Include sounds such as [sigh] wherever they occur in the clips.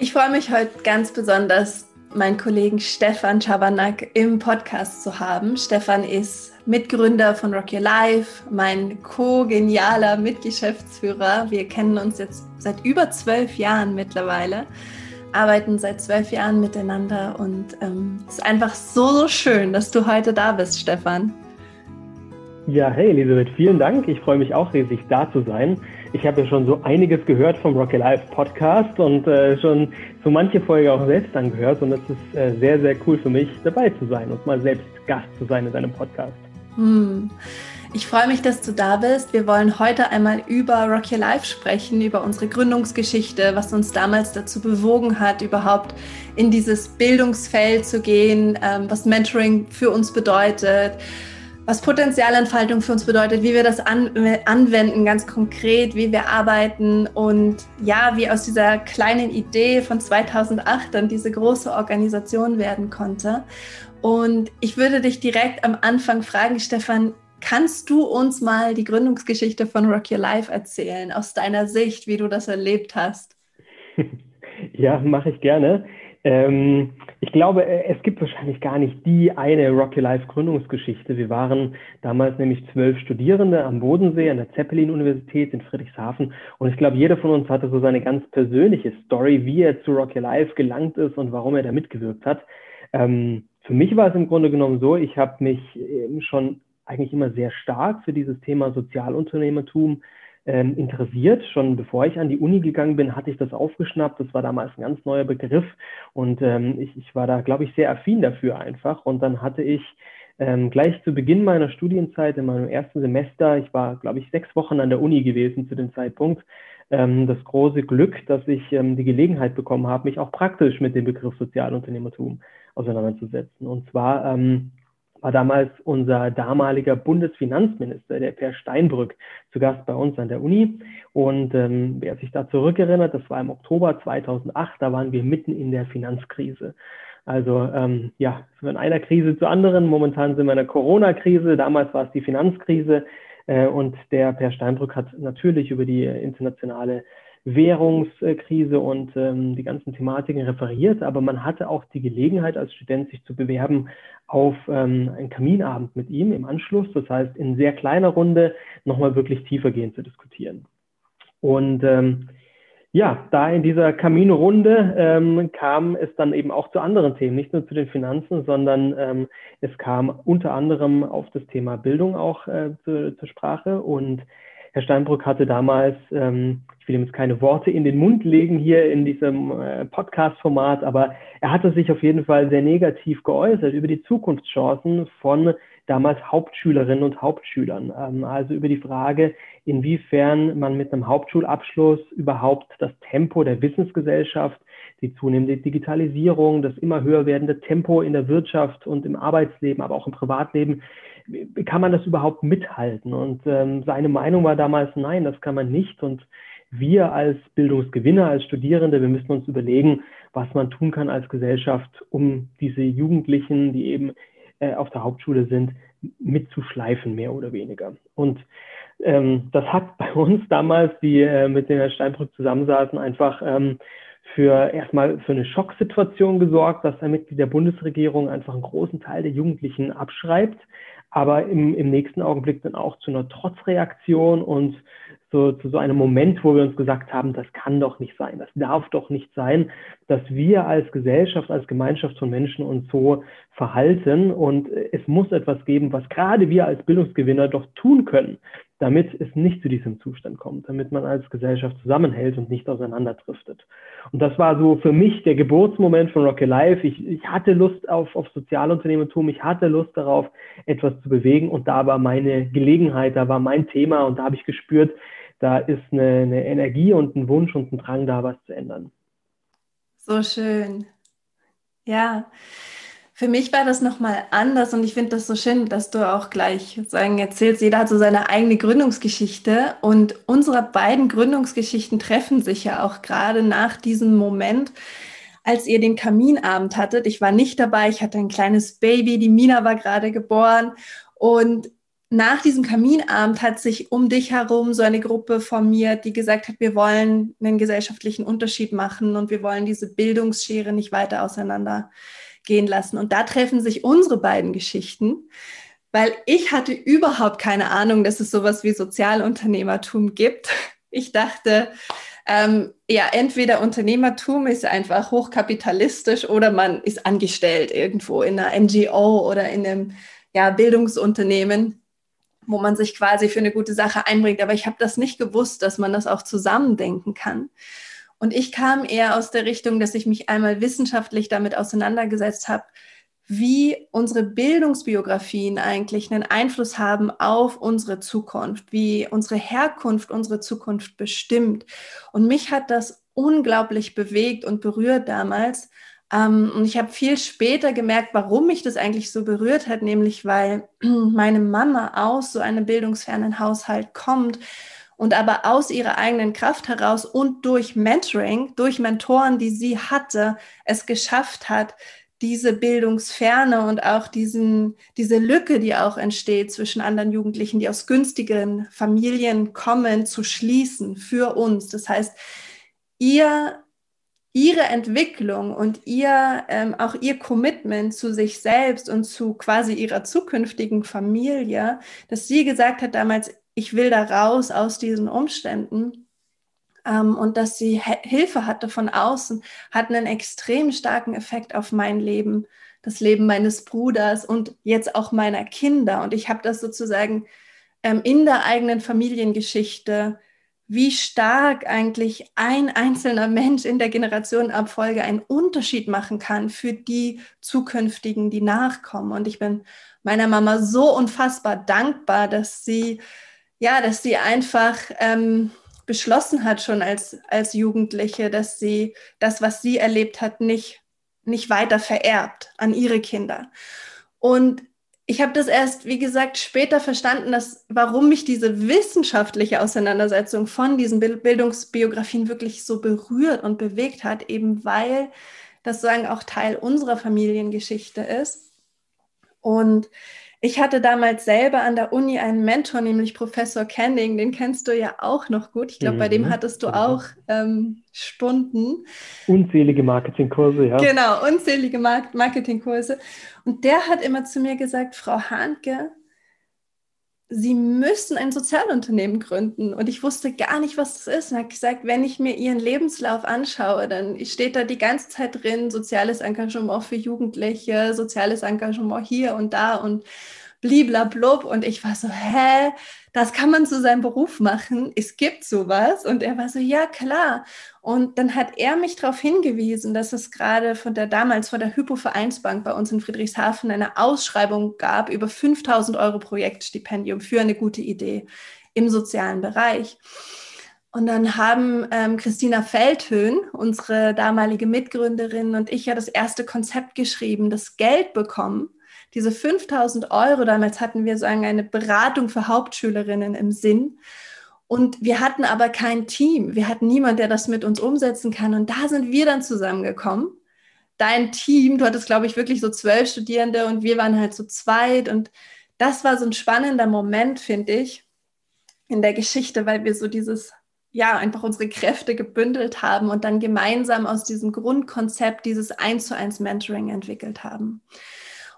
Ich freue mich heute ganz besonders, meinen Kollegen Stefan Schabernack im Podcast zu haben. Stefan ist Mitgründer von Rock Your Life, mein co-genialer Mitgeschäftsführer. Wir kennen uns jetzt seit über zwölf Jahren mittlerweile, arbeiten seit zwölf Jahren miteinander und ähm, es ist einfach so, so schön, dass du heute da bist, Stefan. Ja, hey Elisabeth, vielen Dank. Ich freue mich auch riesig, da zu sein. Ich habe ja schon so einiges gehört vom Rocky Life Podcast und äh, schon so manche Folge auch selbst angehört. Und es ist äh, sehr, sehr cool für mich, dabei zu sein und mal selbst Gast zu sein in deinem Podcast. Hm. Ich freue mich, dass du da bist. Wir wollen heute einmal über Rock Your Life sprechen, über unsere Gründungsgeschichte, was uns damals dazu bewogen hat, überhaupt in dieses Bildungsfeld zu gehen, ähm, was Mentoring für uns bedeutet, was Potenzialentfaltung für uns bedeutet, wie wir das an, anwenden, ganz konkret, wie wir arbeiten und ja, wie aus dieser kleinen Idee von 2008 dann diese große Organisation werden konnte. Und ich würde dich direkt am Anfang fragen, Stefan, kannst du uns mal die Gründungsgeschichte von Rock Your Life erzählen, aus deiner Sicht, wie du das erlebt hast? [laughs] Ja, mache ich gerne. Ähm, ich glaube, äh, es gibt wahrscheinlich gar nicht die eine Rocky Life Gründungsgeschichte. Wir waren damals nämlich zwölf Studierende am Bodensee an der Zeppelin-Universität in Friedrichshafen. Und ich glaube, jeder von uns hatte so seine ganz persönliche Story, wie er zu Rocky Life gelangt ist und warum er da mitgewirkt hat. Ähm, für mich war es im Grunde genommen so, ich habe mich schon eigentlich immer sehr stark für dieses Thema Sozialunternehmertum ähm, interessiert. Schon bevor ich an die Uni gegangen bin, hatte ich das aufgeschnappt. Das war damals ein ganz neuer Begriff und ähm, ich, ich war da, glaube ich, sehr affin dafür einfach. Und dann hatte ich ähm, gleich zu Beginn meiner Studienzeit, in meinem ersten Semester, ich war, glaube ich, sechs Wochen an der Uni gewesen zu dem Zeitpunkt, ähm, das große Glück, dass ich ähm, die Gelegenheit bekommen habe, mich auch praktisch mit dem Begriff Sozialunternehmertum auseinanderzusetzen. Und zwar ähm, war damals unser damaliger Bundesfinanzminister, der Per Steinbrück, zu Gast bei uns an der Uni. Und ähm, wer sich da zurückerinnert, das war im Oktober 2008, da waren wir mitten in der Finanzkrise. Also ähm, ja, von einer Krise zur anderen. Momentan sind wir in der Corona-Krise, damals war es die Finanzkrise. Äh, und der Per Steinbrück hat natürlich über die internationale Währungskrise und ähm, die ganzen Thematiken referiert, aber man hatte auch die Gelegenheit als Student, sich zu bewerben auf ähm, einen Kaminabend mit ihm im Anschluss. Das heißt, in sehr kleiner Runde nochmal wirklich tiefergehend zu diskutieren. Und ähm, ja, da in dieser Kaminrunde ähm, kam es dann eben auch zu anderen Themen, nicht nur zu den Finanzen, sondern ähm, es kam unter anderem auf das Thema Bildung auch äh, zu, zur Sprache und Herr Steinbrück hatte damals, ähm, ich will ihm jetzt keine Worte in den Mund legen hier in diesem äh, Podcast-Format, aber er hatte sich auf jeden Fall sehr negativ geäußert über die Zukunftschancen von damals Hauptschülerinnen und Hauptschülern. Ähm, also über die Frage, inwiefern man mit einem Hauptschulabschluss überhaupt das Tempo der Wissensgesellschaft, die zunehmende Digitalisierung, das immer höher werdende Tempo in der Wirtschaft und im Arbeitsleben, aber auch im Privatleben, kann man das überhaupt mithalten? Und ähm, seine Meinung war damals, nein, das kann man nicht. Und wir als Bildungsgewinner, als Studierende, wir müssen uns überlegen, was man tun kann als Gesellschaft, um diese Jugendlichen, die eben äh, auf der Hauptschule sind, mitzuschleifen, mehr oder weniger. Und ähm, das hat [laughs] bei uns damals, die äh, mit den Herrn Steinbrück zusammensaßen, einfach ähm, für erstmal für eine Schocksituation gesorgt, dass Mitglied der Bundesregierung einfach einen großen Teil der Jugendlichen abschreibt, aber im, im nächsten Augenblick dann auch zu einer Trotzreaktion und so, zu so einem Moment, wo wir uns gesagt haben, das kann doch nicht sein, das darf doch nicht sein, dass wir als Gesellschaft, als Gemeinschaft von Menschen uns so verhalten. Und es muss etwas geben, was gerade wir als Bildungsgewinner doch tun können, damit es nicht zu diesem Zustand kommt, damit man als Gesellschaft zusammenhält und nicht auseinanderdriftet. Und das war so für mich der Geburtsmoment von Rocky Life. Ich, ich hatte Lust auf, auf Sozialunternehmertum, ich hatte Lust darauf, etwas zu bewegen und da war meine Gelegenheit, da war mein Thema und da habe ich gespürt, da ist eine, eine Energie und ein Wunsch und ein Drang da, was zu ändern. So schön. Ja. Für mich war das nochmal anders und ich finde das so schön, dass du auch gleich sagen erzählst, jeder hat so seine eigene Gründungsgeschichte und unsere beiden Gründungsgeschichten treffen sich ja auch gerade nach diesem Moment, als ihr den Kaminabend hattet. Ich war nicht dabei, ich hatte ein kleines Baby, die Mina war gerade geboren und nach diesem Kaminabend hat sich um dich herum so eine Gruppe formiert, die gesagt hat, wir wollen einen gesellschaftlichen Unterschied machen und wir wollen diese Bildungsschere nicht weiter auseinandergehen lassen. Und da treffen sich unsere beiden Geschichten, weil ich hatte überhaupt keine Ahnung, dass es sowas wie Sozialunternehmertum gibt. Ich dachte, ähm, ja, entweder Unternehmertum ist einfach hochkapitalistisch oder man ist angestellt irgendwo in einer NGO oder in einem ja, Bildungsunternehmen, wo man sich quasi für eine gute Sache einbringt. Aber ich habe das nicht gewusst, dass man das auch zusammendenken kann. Und ich kam eher aus der Richtung, dass ich mich einmal wissenschaftlich damit auseinandergesetzt habe, wie unsere Bildungsbiografien eigentlich einen Einfluss haben auf unsere Zukunft, wie unsere Herkunft unsere Zukunft bestimmt. Und mich hat das unglaublich bewegt und berührt damals. Ähm, und ich habe viel später gemerkt, warum mich das eigentlich so berührt hat, nämlich weil [clears throat] meine Mama aus so einem bildungsfernen Haushalt kommt und aber aus ihrer eigenen Kraft heraus und durch Mentoring, durch Mentoren, die sie hatte, es geschafft hat, diese Bildungsferne und auch diesen, diese Lücke, die auch entsteht zwischen anderen Jugendlichen, die aus günstigen Familien kommen, zu schließen für uns. Das heißt, ihr, ihre Entwicklung und ihr, ähm, auch ihr Commitment zu sich selbst und zu quasi ihrer zukünftigen Familie, dass sie gesagt hat damals, ich will da raus aus diesen Umständen ähm, und dass sie Hilfe hatte von außen, hat einen extrem starken Effekt auf mein Leben, das Leben meines Bruders und jetzt auch meiner Kinder. Und ich habe das sozusagen ähm, in der eigenen Familiengeschichte, wie stark eigentlich ein einzelner Mensch in der Generationenabfolge einen Unterschied machen kann für die zukünftigen, die nachkommen. Und ich bin meiner Mama so unfassbar dankbar, dass sie, ja, dass sie einfach ähm, beschlossen hat schon als, als Jugendliche, dass sie das, was sie erlebt hat, nicht, nicht weiter vererbt an ihre Kinder. Und ich habe das erst, wie gesagt, später verstanden, dass, warum mich diese wissenschaftliche Auseinandersetzung von diesen Bildungsbiografien wirklich so berührt und bewegt hat, eben weil das sagen auch Teil unserer Familiengeschichte ist. Und ich hatte damals selber an der Uni einen Mentor, nämlich Professor Canning, den kennst du ja auch noch gut. Ich glaube, mhm. bei dem mhm. hattest du auch ähm, Stunden. Unzählige Marketingkurse, ja. Genau, unzählige Marketingkurse. Und der hat immer zu mir gesagt, Frau Hahnke, Sie müssen ein Sozialunternehmen gründen. Und ich wusste gar nicht, was das ist. Und hat gesagt, wenn ich mir Ihren Lebenslauf anschaue, dann steht da die ganze Zeit drin, soziales Engagement für Jugendliche, soziales Engagement hier und da und bliblablub. Und ich war so, hä, das kann man zu seinem Beruf machen. Es gibt sowas. Und er war so, ja, klar. Und dann hat er mich darauf hingewiesen, dass es gerade von der damals von der Hypo-Vereinsbank bei uns in Friedrichshafen eine Ausschreibung gab über 5000 Euro Projektstipendium für eine gute Idee im sozialen Bereich. Und dann haben ähm, Christina Feldhöhn, unsere damalige Mitgründerin, und ich ja das erste Konzept geschrieben, das Geld bekommen diese 5000 Euro, damals hatten wir so eine Beratung für Hauptschülerinnen im Sinn. Und wir hatten aber kein Team. Wir hatten niemanden, der das mit uns umsetzen kann. Und da sind wir dann zusammengekommen. Dein Team, du hattest, glaube ich, wirklich so zwölf Studierende und wir waren halt so zweit. Und das war so ein spannender Moment, finde ich, in der Geschichte, weil wir so dieses, ja, einfach unsere Kräfte gebündelt haben und dann gemeinsam aus diesem Grundkonzept dieses Eins zu eins Mentoring entwickelt haben.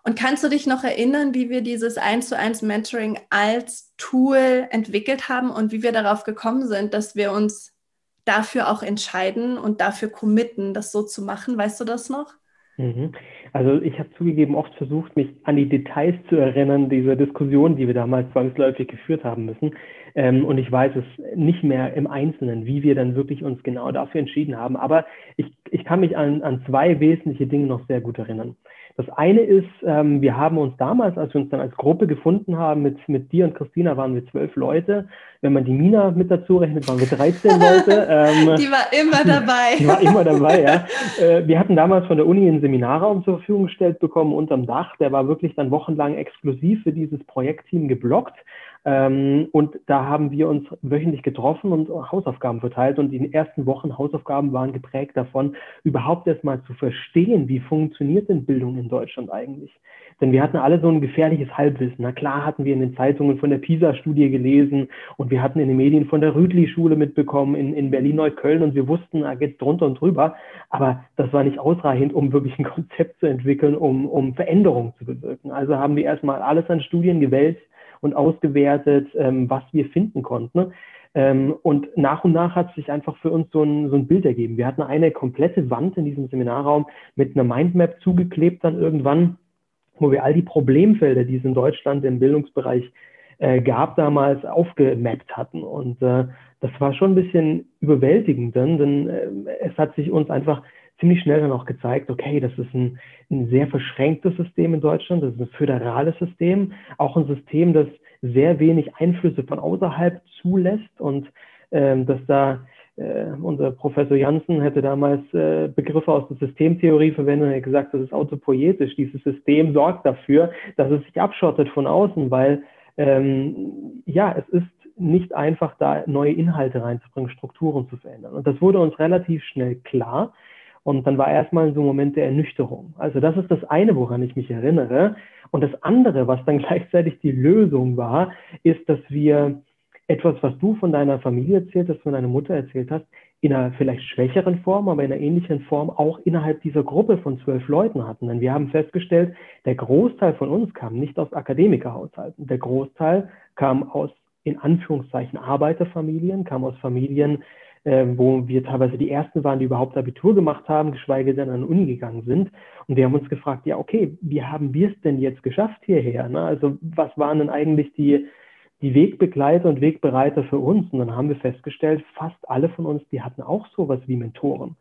Und kannst du dich noch erinnern, wie wir dieses 1 zu 1 Mentoring als Tool entwickelt haben und wie wir darauf gekommen sind, dass wir uns dafür auch entscheiden und dafür committen, das so zu machen? Weißt du das noch? Mhm. Also ich habe zugegeben oft versucht, mich an die Details zu erinnern, dieser Diskussion, die wir damals zwangsläufig geführt haben müssen. Ähm, und ich weiß es nicht mehr im Einzelnen, wie wir dann wirklich uns genau dafür entschieden haben. Aber ich, ich kann mich an, an zwei wesentliche Dinge noch sehr gut erinnern. Das eine ist, ähm, wir haben uns damals, als wir uns dann als Gruppe gefunden haben, mit, mit dir und Christina waren wir zwölf Leute. Wenn man die Mina mit dazu rechnet, waren wir 13 [laughs] Leute. Ähm, die war immer dabei. Die war immer dabei, ja. Äh, wir hatten damals von der Uni einen Seminarraum zur Verfügung gestellt bekommen unterm Dach. Der war wirklich dann wochenlang exklusiv für dieses Projektteam geblockt. Ähm, und da haben wir uns wöchentlich getroffen und Hausaufgaben verteilt. Und die ersten Wochen Hausaufgaben waren geprägt davon, überhaupt erstmal zu verstehen, wie funktioniert denn Bildung in Deutschland eigentlich. Denn wir hatten alle so ein gefährliches Halbwissen. Na klar hatten wir in den Zeitungen von der PISA-Studie gelesen und wir hatten in den Medien von der Rütli-Schule mitbekommen in, in Berlin-Neukölln und wir wussten, da geht drunter und drüber. Aber das war nicht ausreichend, um wirklich ein Konzept zu entwickeln, um, um Veränderungen zu bewirken. Also haben wir erstmal alles an Studien gewählt und ausgewertet, ähm, was wir finden konnten. Ähm, und nach und nach hat sich einfach für uns so ein, so ein Bild ergeben. Wir hatten eine komplette Wand in diesem Seminarraum mit einer Mindmap zugeklebt dann irgendwann wo wir all die Problemfelder, die es in Deutschland im Bildungsbereich äh, gab, damals aufgemappt hatten. Und äh, das war schon ein bisschen überwältigend, denn, denn äh, es hat sich uns einfach ziemlich schnell dann auch gezeigt, okay, das ist ein, ein sehr verschränktes System in Deutschland, das ist ein föderales System, auch ein System, das sehr wenig Einflüsse von außerhalb zulässt und ähm, dass da äh, unser Professor Janssen hätte damals äh, Begriffe aus der Systemtheorie verwendet und hat gesagt, das ist autopoietisch. Dieses System sorgt dafür, dass es sich abschottet von außen, weil ähm, ja, es ist nicht einfach da neue Inhalte reinzubringen, Strukturen zu verändern. Und das wurde uns relativ schnell klar. Und dann war erstmal so ein Moment der Ernüchterung. Also das ist das eine, woran ich mich erinnere. Und das andere, was dann [laughs] gleichzeitig die Lösung war, ist, dass wir etwas, was du von deiner Familie erzählt hast, von deiner Mutter erzählt hast, in einer vielleicht schwächeren Form, aber in einer ähnlichen Form auch innerhalb dieser Gruppe von zwölf Leuten hatten. Denn wir haben festgestellt, der Großteil von uns kam nicht aus Akademikerhaushalten. Der Großteil kam aus, in Anführungszeichen, Arbeiterfamilien, kam aus Familien, äh, wo wir teilweise die ersten waren, die überhaupt Abitur gemacht haben, geschweige denn an die Uni gegangen sind. Und wir haben uns gefragt, ja, okay, wie haben wir es denn jetzt geschafft hierher? Ne? Also was waren denn eigentlich die, die Wegbegleiter und Wegbereiter für uns. Und dann haben wir festgestellt, fast alle von uns, die hatten auch sowas wie Mentoren.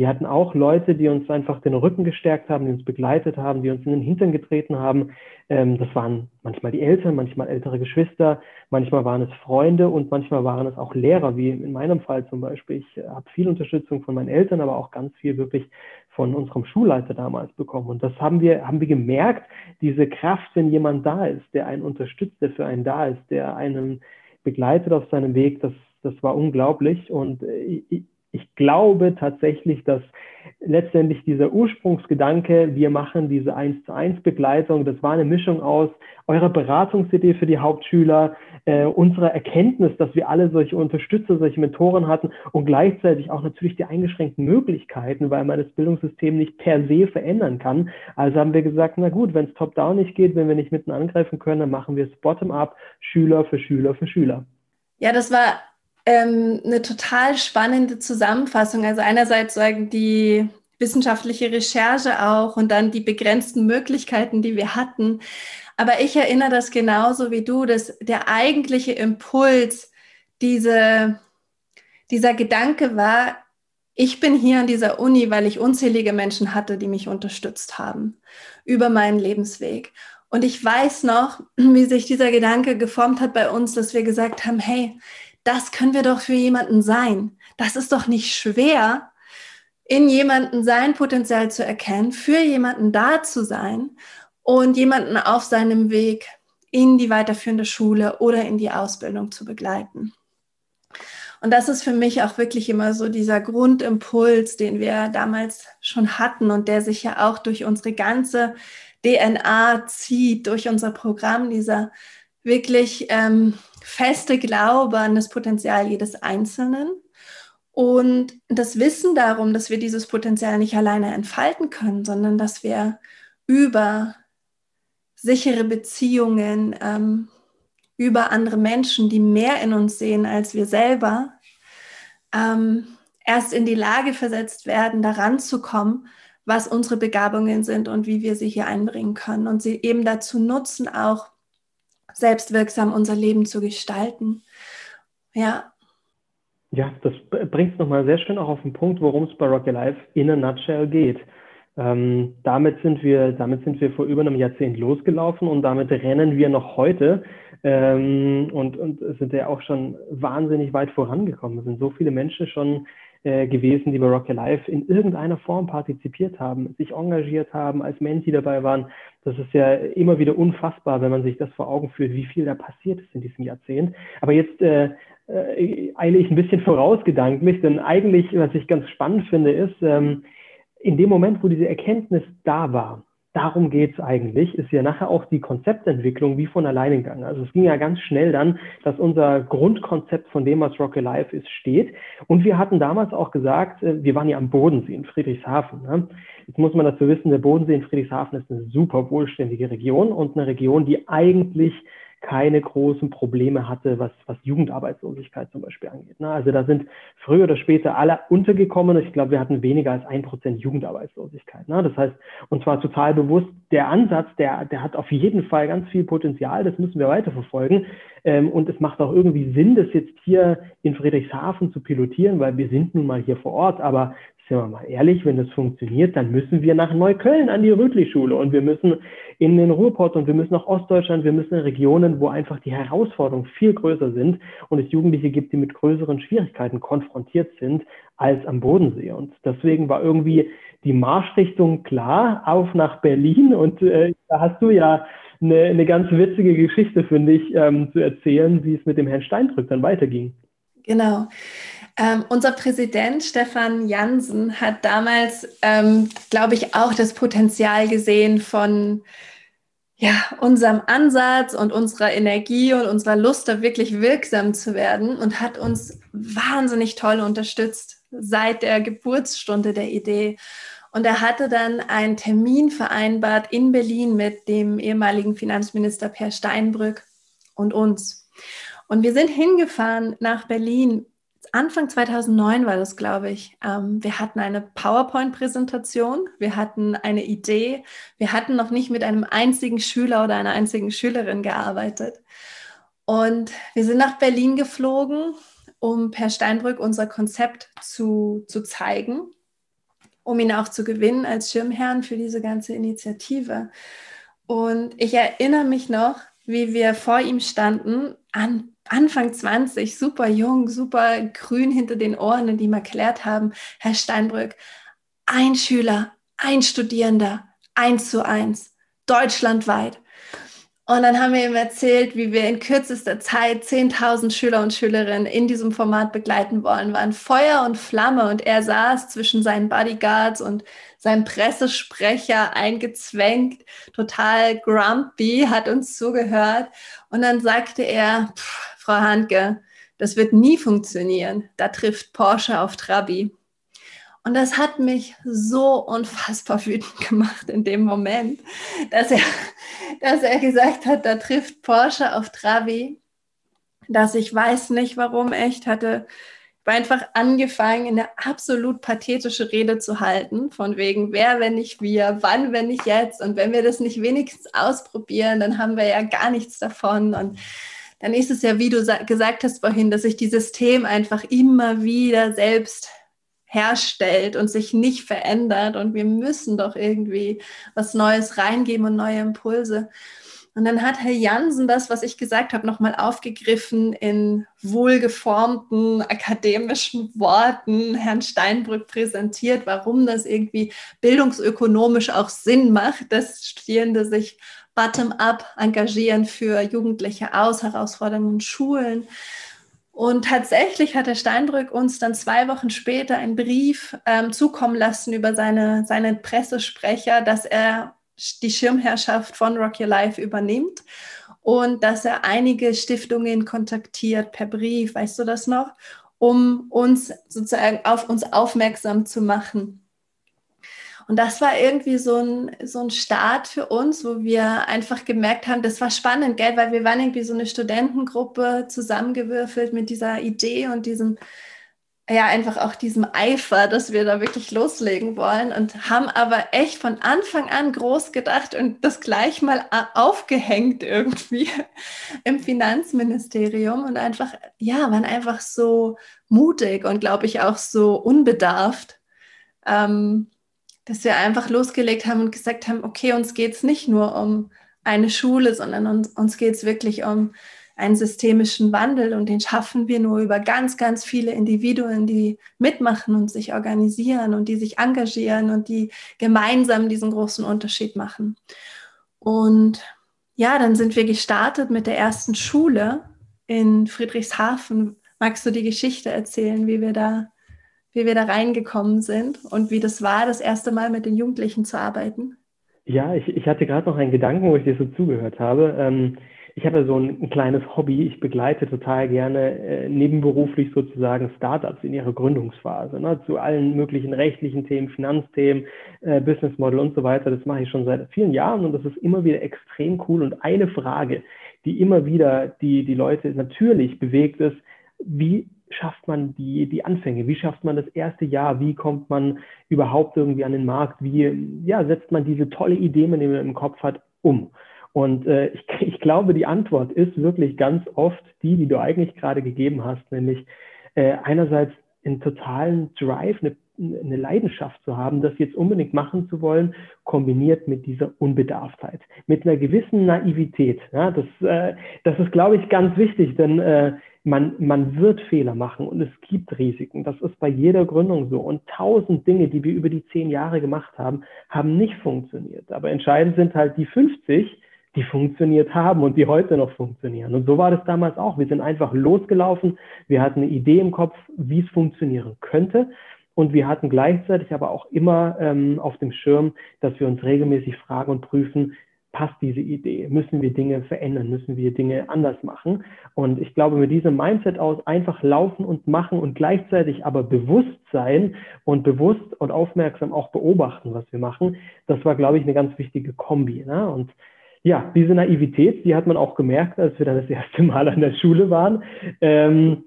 Die hatten auch Leute, die uns einfach den Rücken gestärkt haben, die uns begleitet haben, die uns in den Hintern getreten haben. Ähm, das waren manchmal die Eltern, manchmal ältere Geschwister, manchmal waren es Freunde und manchmal waren es auch Lehrer, wie in meinem Fall zum Beispiel. Ich äh, habe viel Unterstützung von meinen Eltern, aber auch ganz viel wirklich von unserem Schulleiter damals bekommen. Und das haben wir, haben wir gemerkt, diese Kraft, wenn jemand da ist, der einen unterstützt, der für einen da ist, der einen begleitet auf seinem Weg, das, das war unglaublich. Und äh, ich, ich glaube tatsächlich, dass letztendlich dieser Ursprungsgedanke, wir machen diese 1 zu 1 Begleitung, das war eine Mischung aus eurer Beratungsidee für die Hauptschüler, äh, unserer Erkenntnis, dass wir alle solche Unterstützer, solche Mentoren hatten und gleichzeitig auch natürlich die eingeschränkten Möglichkeiten, weil man das Bildungssystem nicht per se verändern kann. Also haben wir gesagt, na gut, wenn es top-down nicht geht, wenn wir nicht mitten angreifen können, dann machen wir es bottom-up, Schüler für Schüler für Schüler. Ja, das war ähm, eine total spannende Zusammenfassung. Also einerseits sagen die wissenschaftliche Recherche auch und dann die begrenzten Möglichkeiten, die wir hatten. Aber ich erinnere das genauso wie du, dass der eigentliche Impuls, diese, dieser Gedanke war, ich bin hier an dieser Uni, weil ich unzählige Menschen hatte, die mich unterstützt haben über meinen Lebensweg. Und ich weiß noch, wie sich dieser Gedanke geformt hat bei uns, dass wir gesagt haben, hey, das können wir doch für jemanden sein. Das ist doch nicht schwer, in jemanden sein Potenzial zu erkennen, für jemanden da zu sein und jemanden auf seinem Weg in die weiterführende Schule oder in die Ausbildung zu begleiten. Und das ist für mich auch wirklich immer so dieser Grundimpuls, den wir damals schon hatten und der sich ja auch durch unsere ganze DNA zieht, durch unser Programm, dieser wirklich ähm, feste Glaube an das Potenzial jedes Einzelnen und das Wissen darum, dass wir dieses Potenzial nicht alleine entfalten können, sondern dass wir über sichere Beziehungen, ähm, über andere Menschen, die mehr in uns sehen als wir selber, ähm, erst in die Lage versetzt werden, daran zu kommen, was unsere Begabungen sind und wie wir sie hier einbringen können und sie eben dazu nutzen, auch selbstwirksam unser Leben zu gestalten. Ja. Ja, das bringt es nochmal sehr schön auch auf den Punkt, worum es bei Rocky Life in a nutshell geht. Ähm, damit, sind wir, damit sind wir vor über einem Jahrzehnt losgelaufen und damit rennen wir noch heute ähm, und, und sind ja auch schon wahnsinnig weit vorangekommen. Es sind so viele Menschen schon äh, gewesen, die bei Rock Your Life in irgendeiner Form partizipiert haben, sich engagiert haben, als Menti dabei waren. Das ist ja immer wieder unfassbar, wenn man sich das vor Augen führt, wie viel da passiert ist in diesem Jahrzehnt. Aber jetzt äh, äh, eile ich ein bisschen [laughs] voraus gedanklich, denn eigentlich, was ich ganz spannend finde, ist, ähm, in dem Moment, wo diese Erkenntnis da war, darum geht es eigentlich, ist ja nachher auch die Konzeptentwicklung wie von alleine gegangen. Also es ging ja ganz schnell dann, dass unser Grundkonzept von dem, was Rock Alive ist, steht. Und wir hatten damals auch gesagt, äh, wir waren ja am Bodensee in Friedrichshafen. Ne? Jetzt muss man dazu wissen, der Bodensee in Friedrichshafen ist eine super wohlständige Region und eine Region, die eigentlich keine großen Probleme hatte, was, was Jugendarbeitslosigkeit zum Beispiel angeht. Ne? Also da sind früher oder später alle untergekommen. Ich glaube, wir hatten weniger als ein Prozent Jugendarbeitslosigkeit. Ne? Das heißt, und zwar total bewusst, der Ansatz, der, der hat auf jeden Fall ganz viel Potenzial. Das müssen wir weiterverfolgen. Ähm, und es macht auch irgendwie Sinn, das jetzt hier in Friedrichshafen zu pilotieren, weil wir sind nun mal hier vor Ort. Aber sind wir mal ehrlich, wenn das funktioniert, dann müssen wir nach Neukölln an die Rütli-Schule und wir müssen in den Ruhrpott und wir müssen nach Ostdeutschland, wir müssen in Regionen, wo einfach die Herausforderungen viel größer sind und es Jugendliche gibt, die mit größeren Schwierigkeiten konfrontiert sind als am Bodensee. Und deswegen war irgendwie die Marschrichtung klar auf nach Berlin und äh, da hast du ja eine, eine ganz witzige Geschichte, finde ich, ähm, zu erzählen, wie es mit dem Herrn Steindrück dann weiterging. Genau. Ähm, unser Präsident Stefan Jansen hat damals, ähm, glaube ich, auch das Potenzial gesehen von ja, unserem Ansatz und unserer Energie und unserer Lust, da wirklich wirksam zu werden und hat uns wahnsinnig toll unterstützt seit der Geburtsstunde der Idee. Und er hatte dann einen Termin vereinbart in Berlin mit dem ehemaligen Finanzminister Per Steinbrück und uns. Und wir sind hingefahren nach Berlin Anfang 2009 war das, glaube ich. Ähm, wir hatten eine PowerPoint-Präsentation, wir hatten eine Idee, wir hatten noch nicht mit einem einzigen Schüler oder einer einzigen Schülerin gearbeitet. Und wir sind nach Berlin geflogen, um per Steinbrück unser Konzept zu, zu zeigen, um ihn auch zu gewinnen als Schirmherrn für diese ganze Initiative. Und ich erinnere mich noch, wie wir vor ihm standen, an Anfang 20, super jung, super grün hinter den Ohren die ihm erklärt haben, Herr Steinbrück, ein Schüler, ein Studierender, eins zu eins, deutschlandweit. Und dann haben wir ihm erzählt, wie wir in kürzester Zeit 10.000 Schüler und Schülerinnen in diesem Format begleiten wollen. Waren Feuer und Flamme und er saß zwischen seinen Bodyguards und seinem Pressesprecher eingezwängt, total grumpy, hat uns zugehört. Und dann sagte er, Frau Handke, das wird nie funktionieren. Da trifft Porsche auf Trabi. Und das hat mich so unfassbar wütend [laughs] gemacht in dem Moment, dass er, dass er gesagt hat, da trifft Porsche auf Trabi, dass ich weiß nicht warum echt hatte, war einfach angefangen, eine absolut pathetische Rede zu halten, von wegen, wer, wenn nicht wir, wann, wenn nicht jetzt. Und wenn wir das nicht wenigstens ausprobieren, dann haben wir ja gar nichts davon. Und dann ist es ja, wie du gesagt hast vorhin, dass sich dieses System einfach immer wieder selbst herstellt und sich nicht verändert und wir müssen doch irgendwie was Neues reingeben und neue Impulse. Und dann hat Herr Jansen das, was ich gesagt habe, nochmal aufgegriffen in wohlgeformten akademischen Worten Herrn Steinbrück präsentiert, warum das irgendwie bildungsökonomisch auch Sinn macht, dass Studierende sich bottom-up engagieren für Jugendliche aus herausfordernden Schulen. Und tatsächlich hat Herr Steinbrück uns dann zwei Wochen später einen Brief ähm, zukommen lassen über seine, seinen Pressesprecher, dass er die Schirmherrschaft von Rock Your Life übernimmt und dass er einige Stiftungen kontaktiert per Brief, weißt du das noch, um uns sozusagen auf uns aufmerksam zu machen. Und das war irgendwie so ein, so ein Start für uns, wo wir einfach gemerkt haben, das war spannend, gell? weil wir waren irgendwie so eine Studentengruppe zusammengewürfelt mit dieser Idee und diesem, ja, einfach auch diesem Eifer, dass wir da wirklich loslegen wollen und haben aber echt von Anfang an groß gedacht und das gleich mal aufgehängt irgendwie [laughs] im Finanzministerium und einfach, ja, waren einfach so mutig und glaube ich auch so unbedarft. Ähm, dass wir einfach losgelegt haben und gesagt haben, okay, uns geht es nicht nur um eine Schule, sondern uns, uns geht es wirklich um einen systemischen Wandel und den schaffen wir nur über ganz, ganz viele Individuen, die mitmachen und sich organisieren und die sich engagieren und die gemeinsam diesen großen Unterschied machen. Und ja, dann sind wir gestartet mit der ersten Schule in Friedrichshafen. Magst du die Geschichte erzählen, wie wir da, wie wir da reingekommen sind und wie das war, das erste Mal mit den Jugendlichen zu arbeiten? Ja, ich, ich hatte gerade noch einen Gedanken, wo ich dir so zugehört habe. Ähm, ich habe so ein, ein, kleines Hobby. Ich begleite total gerne äh, nebenberuflich sozusagen Startups in ihrer Gründungsphase, ne, zu allen möglichen rechtlichen Themen, Finanzthemen, äh, Business Model und so weiter. Das mache ich schon seit vielen Jahren und das ist immer wieder extrem cool. Und eine Frage, die immer wieder die, die Leute natürlich bewegt ist, wie schafft man die, die Anfänge? Wie schafft man das erste Jahr? Wie kommt man überhaupt irgendwie an den Markt? Wie ja, setzt man diese tolle Idee, die man im Kopf hat, um? Und äh, ich, [laughs] ich glaube, die Antwort ist wirklich ganz oft die, die du eigentlich gerade gegeben hast, nämlich äh, einerseits einen totalen Drive, eine, eine Leidenschaft zu haben, das jetzt unbedingt machen zu wollen, kombiniert mit dieser Unbedarftheit, mit einer gewissen Naivität. Ja, das, äh, das ist, glaube ich, ganz wichtig, denn äh, man, man wird Fehler machen und es gibt Risiken. Das ist bei jeder Gründung so. Und tausend Dinge, die wir über die zehn Jahre gemacht haben, haben nicht funktioniert. Aber entscheidend sind halt die 50, die funktioniert haben und die heute noch funktionieren. Und so war das damals auch. Wir sind einfach losgelaufen. Wir hatten eine Idee im Kopf, wie es funktionieren könnte. Und wir hatten gleichzeitig aber auch immer ähm, auf dem Schirm, dass wir uns regelmäßig fragen und prüfen, passt diese Idee? Müssen wir Dinge verändern? Müssen wir Dinge anders machen? Und ich glaube, mit diesem Mindset aus einfach laufen und machen und gleichzeitig aber bewusst sein und bewusst und aufmerksam auch beobachten, was wir machen, das war, glaube ich, eine ganz wichtige Kombi. Ne? Und ja, diese Naivität, die hat man auch gemerkt, als wir dann das erste Mal an der Schule waren. Ähm,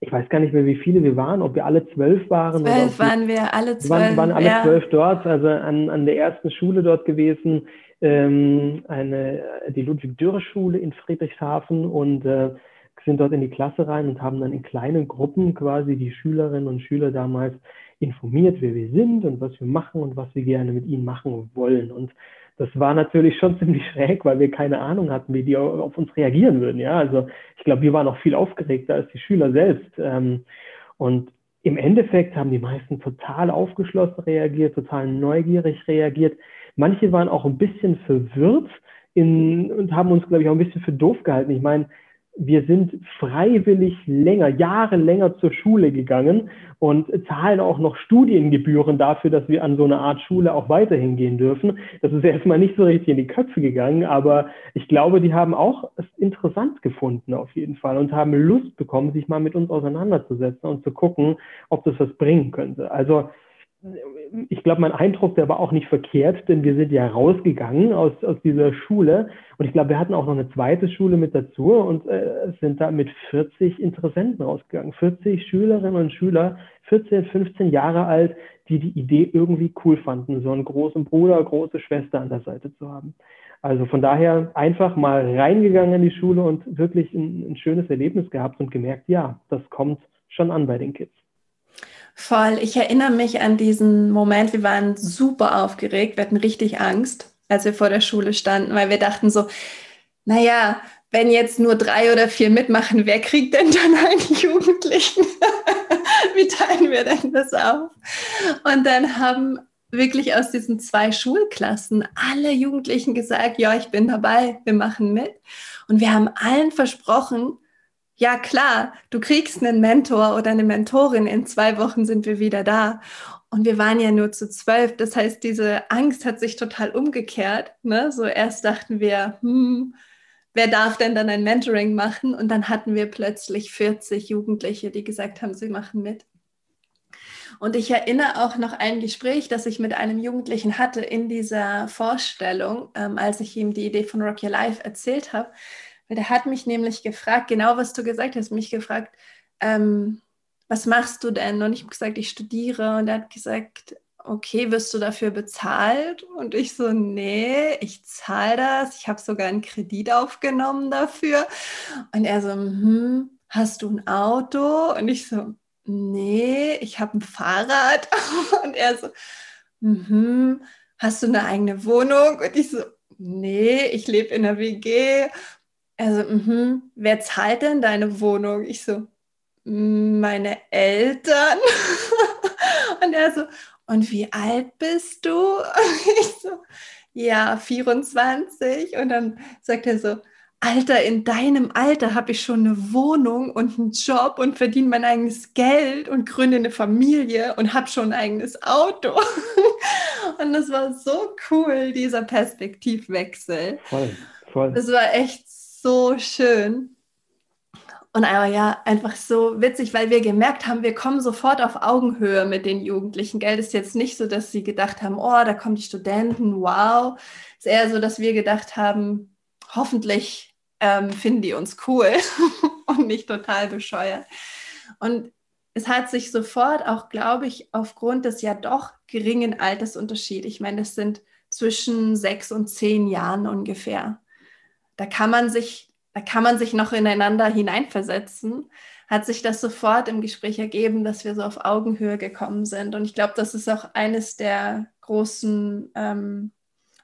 ich weiß gar nicht mehr, wie viele wir waren, ob wir alle zwölf waren. Zwölf waren wir, alle zwölf. Waren, waren alle ja. zwölf dort, also an, an der ersten Schule dort gewesen, ähm, eine, die Ludwig-Dürre-Schule in Friedrichshafen und äh, sind dort in die Klasse rein und haben dann in kleinen Gruppen quasi die Schülerinnen und Schüler damals informiert, wer wir sind und was wir machen und was wir gerne mit ihnen machen wollen. Und das war natürlich schon [laughs] ziemlich schräg, weil wir keine Ahnung hatten, wie die auf uns reagieren würden. Ja, also ich glaube, wir waren noch viel aufgeregter als die Schüler selbst. Ähm, und im Endeffekt haben die meisten total aufgeschlossen reagiert, total neugierig reagiert. Manche waren auch ein bisschen verwirrt in, und haben uns, glaube ich, auch ein bisschen für doof gehalten. Ich meine, wir sind freiwillig länger, Jahre länger zur Schule gegangen und zahlen auch noch Studiengebühren dafür, dass wir an so eine Art Schule auch weiterhin gehen dürfen. Das ist erstmal nicht so richtig in die Köpfe gegangen, aber ich glaube, die haben auch es interessant gefunden auf jeden Fall und haben Lust bekommen, sich mal mit uns auseinanderzusetzen und zu gucken, ob das was bringen könnte. Also ich glaube, mein Eindruck, der war auch nicht verkehrt, denn wir sind ja rausgegangen aus, aus dieser Schule und ich glaube, wir hatten auch noch eine zweite Schule mit dazu und äh, sind da mit 40 Interessenten rausgegangen. 40 Schülerinnen und Schüler, 14, 15 Jahre alt, die die Idee irgendwie cool fanden, so einen großen Bruder, große Schwester an der Seite zu haben. Also von daher einfach mal reingegangen in die Schule und wirklich ein, ein schönes Erlebnis gehabt und gemerkt, ja, das kommt schon an bei den Kids. Voll. Ich erinnere mich an diesen Moment. Wir waren super aufgeregt. Wir hatten richtig Angst, als wir vor der Schule standen, weil wir dachten so, naja, wenn jetzt nur drei oder vier mitmachen, wer kriegt denn dann [laughs] einen Jugendlichen? Wie teilen wir denn das auf? Und dann haben wirklich aus diesen zwei Schulklassen alle Jugendlichen gesagt, ja, ich bin dabei, wir machen mit. Und wir haben allen versprochen, ja klar, du kriegst einen Mentor oder eine Mentorin, in zwei Wochen sind wir wieder da. Und wir waren ja nur zu zwölf. Das heißt, diese Angst hat sich total umgekehrt. Ne? So erst dachten wir, hm, wer darf denn dann ein Mentoring machen? Und dann hatten wir plötzlich 40 Jugendliche, die gesagt haben, sie machen mit. Und ich erinnere auch noch ein Gespräch, das ich mit einem Jugendlichen hatte in dieser Vorstellung, ähm, als ich ihm die Idee von Rock Your Life erzählt habe. Weil der hat mich nämlich gefragt, genau was du gesagt hast, mich gefragt, ähm, was machst du denn? Und ich habe gesagt, ich studiere. Und er hat gesagt, okay, wirst du dafür bezahlt? Und ich so, nee, ich zahle das. Ich habe sogar einen Kredit aufgenommen dafür. Und er so, hm, hast du ein Auto? Und ich so, nee, ich habe ein Fahrrad. [laughs] Und er so, hm, hast du eine eigene Wohnung? Und ich so, nee, ich lebe in einer WG also, mh, wer zahlt denn deine Wohnung? Ich so, meine Eltern. [laughs] und er so, und wie alt bist du? [laughs] ich so, ja, 24. Und dann sagt er so, Alter, in deinem Alter habe ich schon eine Wohnung und einen Job und verdiene mein eigenes Geld und gründe eine Familie und habe schon ein eigenes Auto. [laughs] und das war so cool, dieser Perspektivwechsel. Voll, voll. Das war echt so schön. Und aber ja, einfach so witzig, weil wir gemerkt haben, wir kommen sofort auf Augenhöhe mit den Jugendlichen. Geld ist jetzt nicht so, dass sie gedacht haben, oh, da kommen die Studenten, wow. Es ist eher so, dass wir gedacht haben, hoffentlich ähm, finden die uns cool [laughs] und nicht total bescheuert. Und es hat sich sofort auch, glaube ich, aufgrund des ja doch geringen Altersunterschieds, ich meine, das sind zwischen sechs und zehn Jahren ungefähr. Da kann man sich da kann man sich noch ineinander hineinversetzen, hat sich das sofort im Gespräch ergeben, dass wir so auf Augenhöhe gekommen sind. Und ich glaube, das ist auch eines der großen ähm,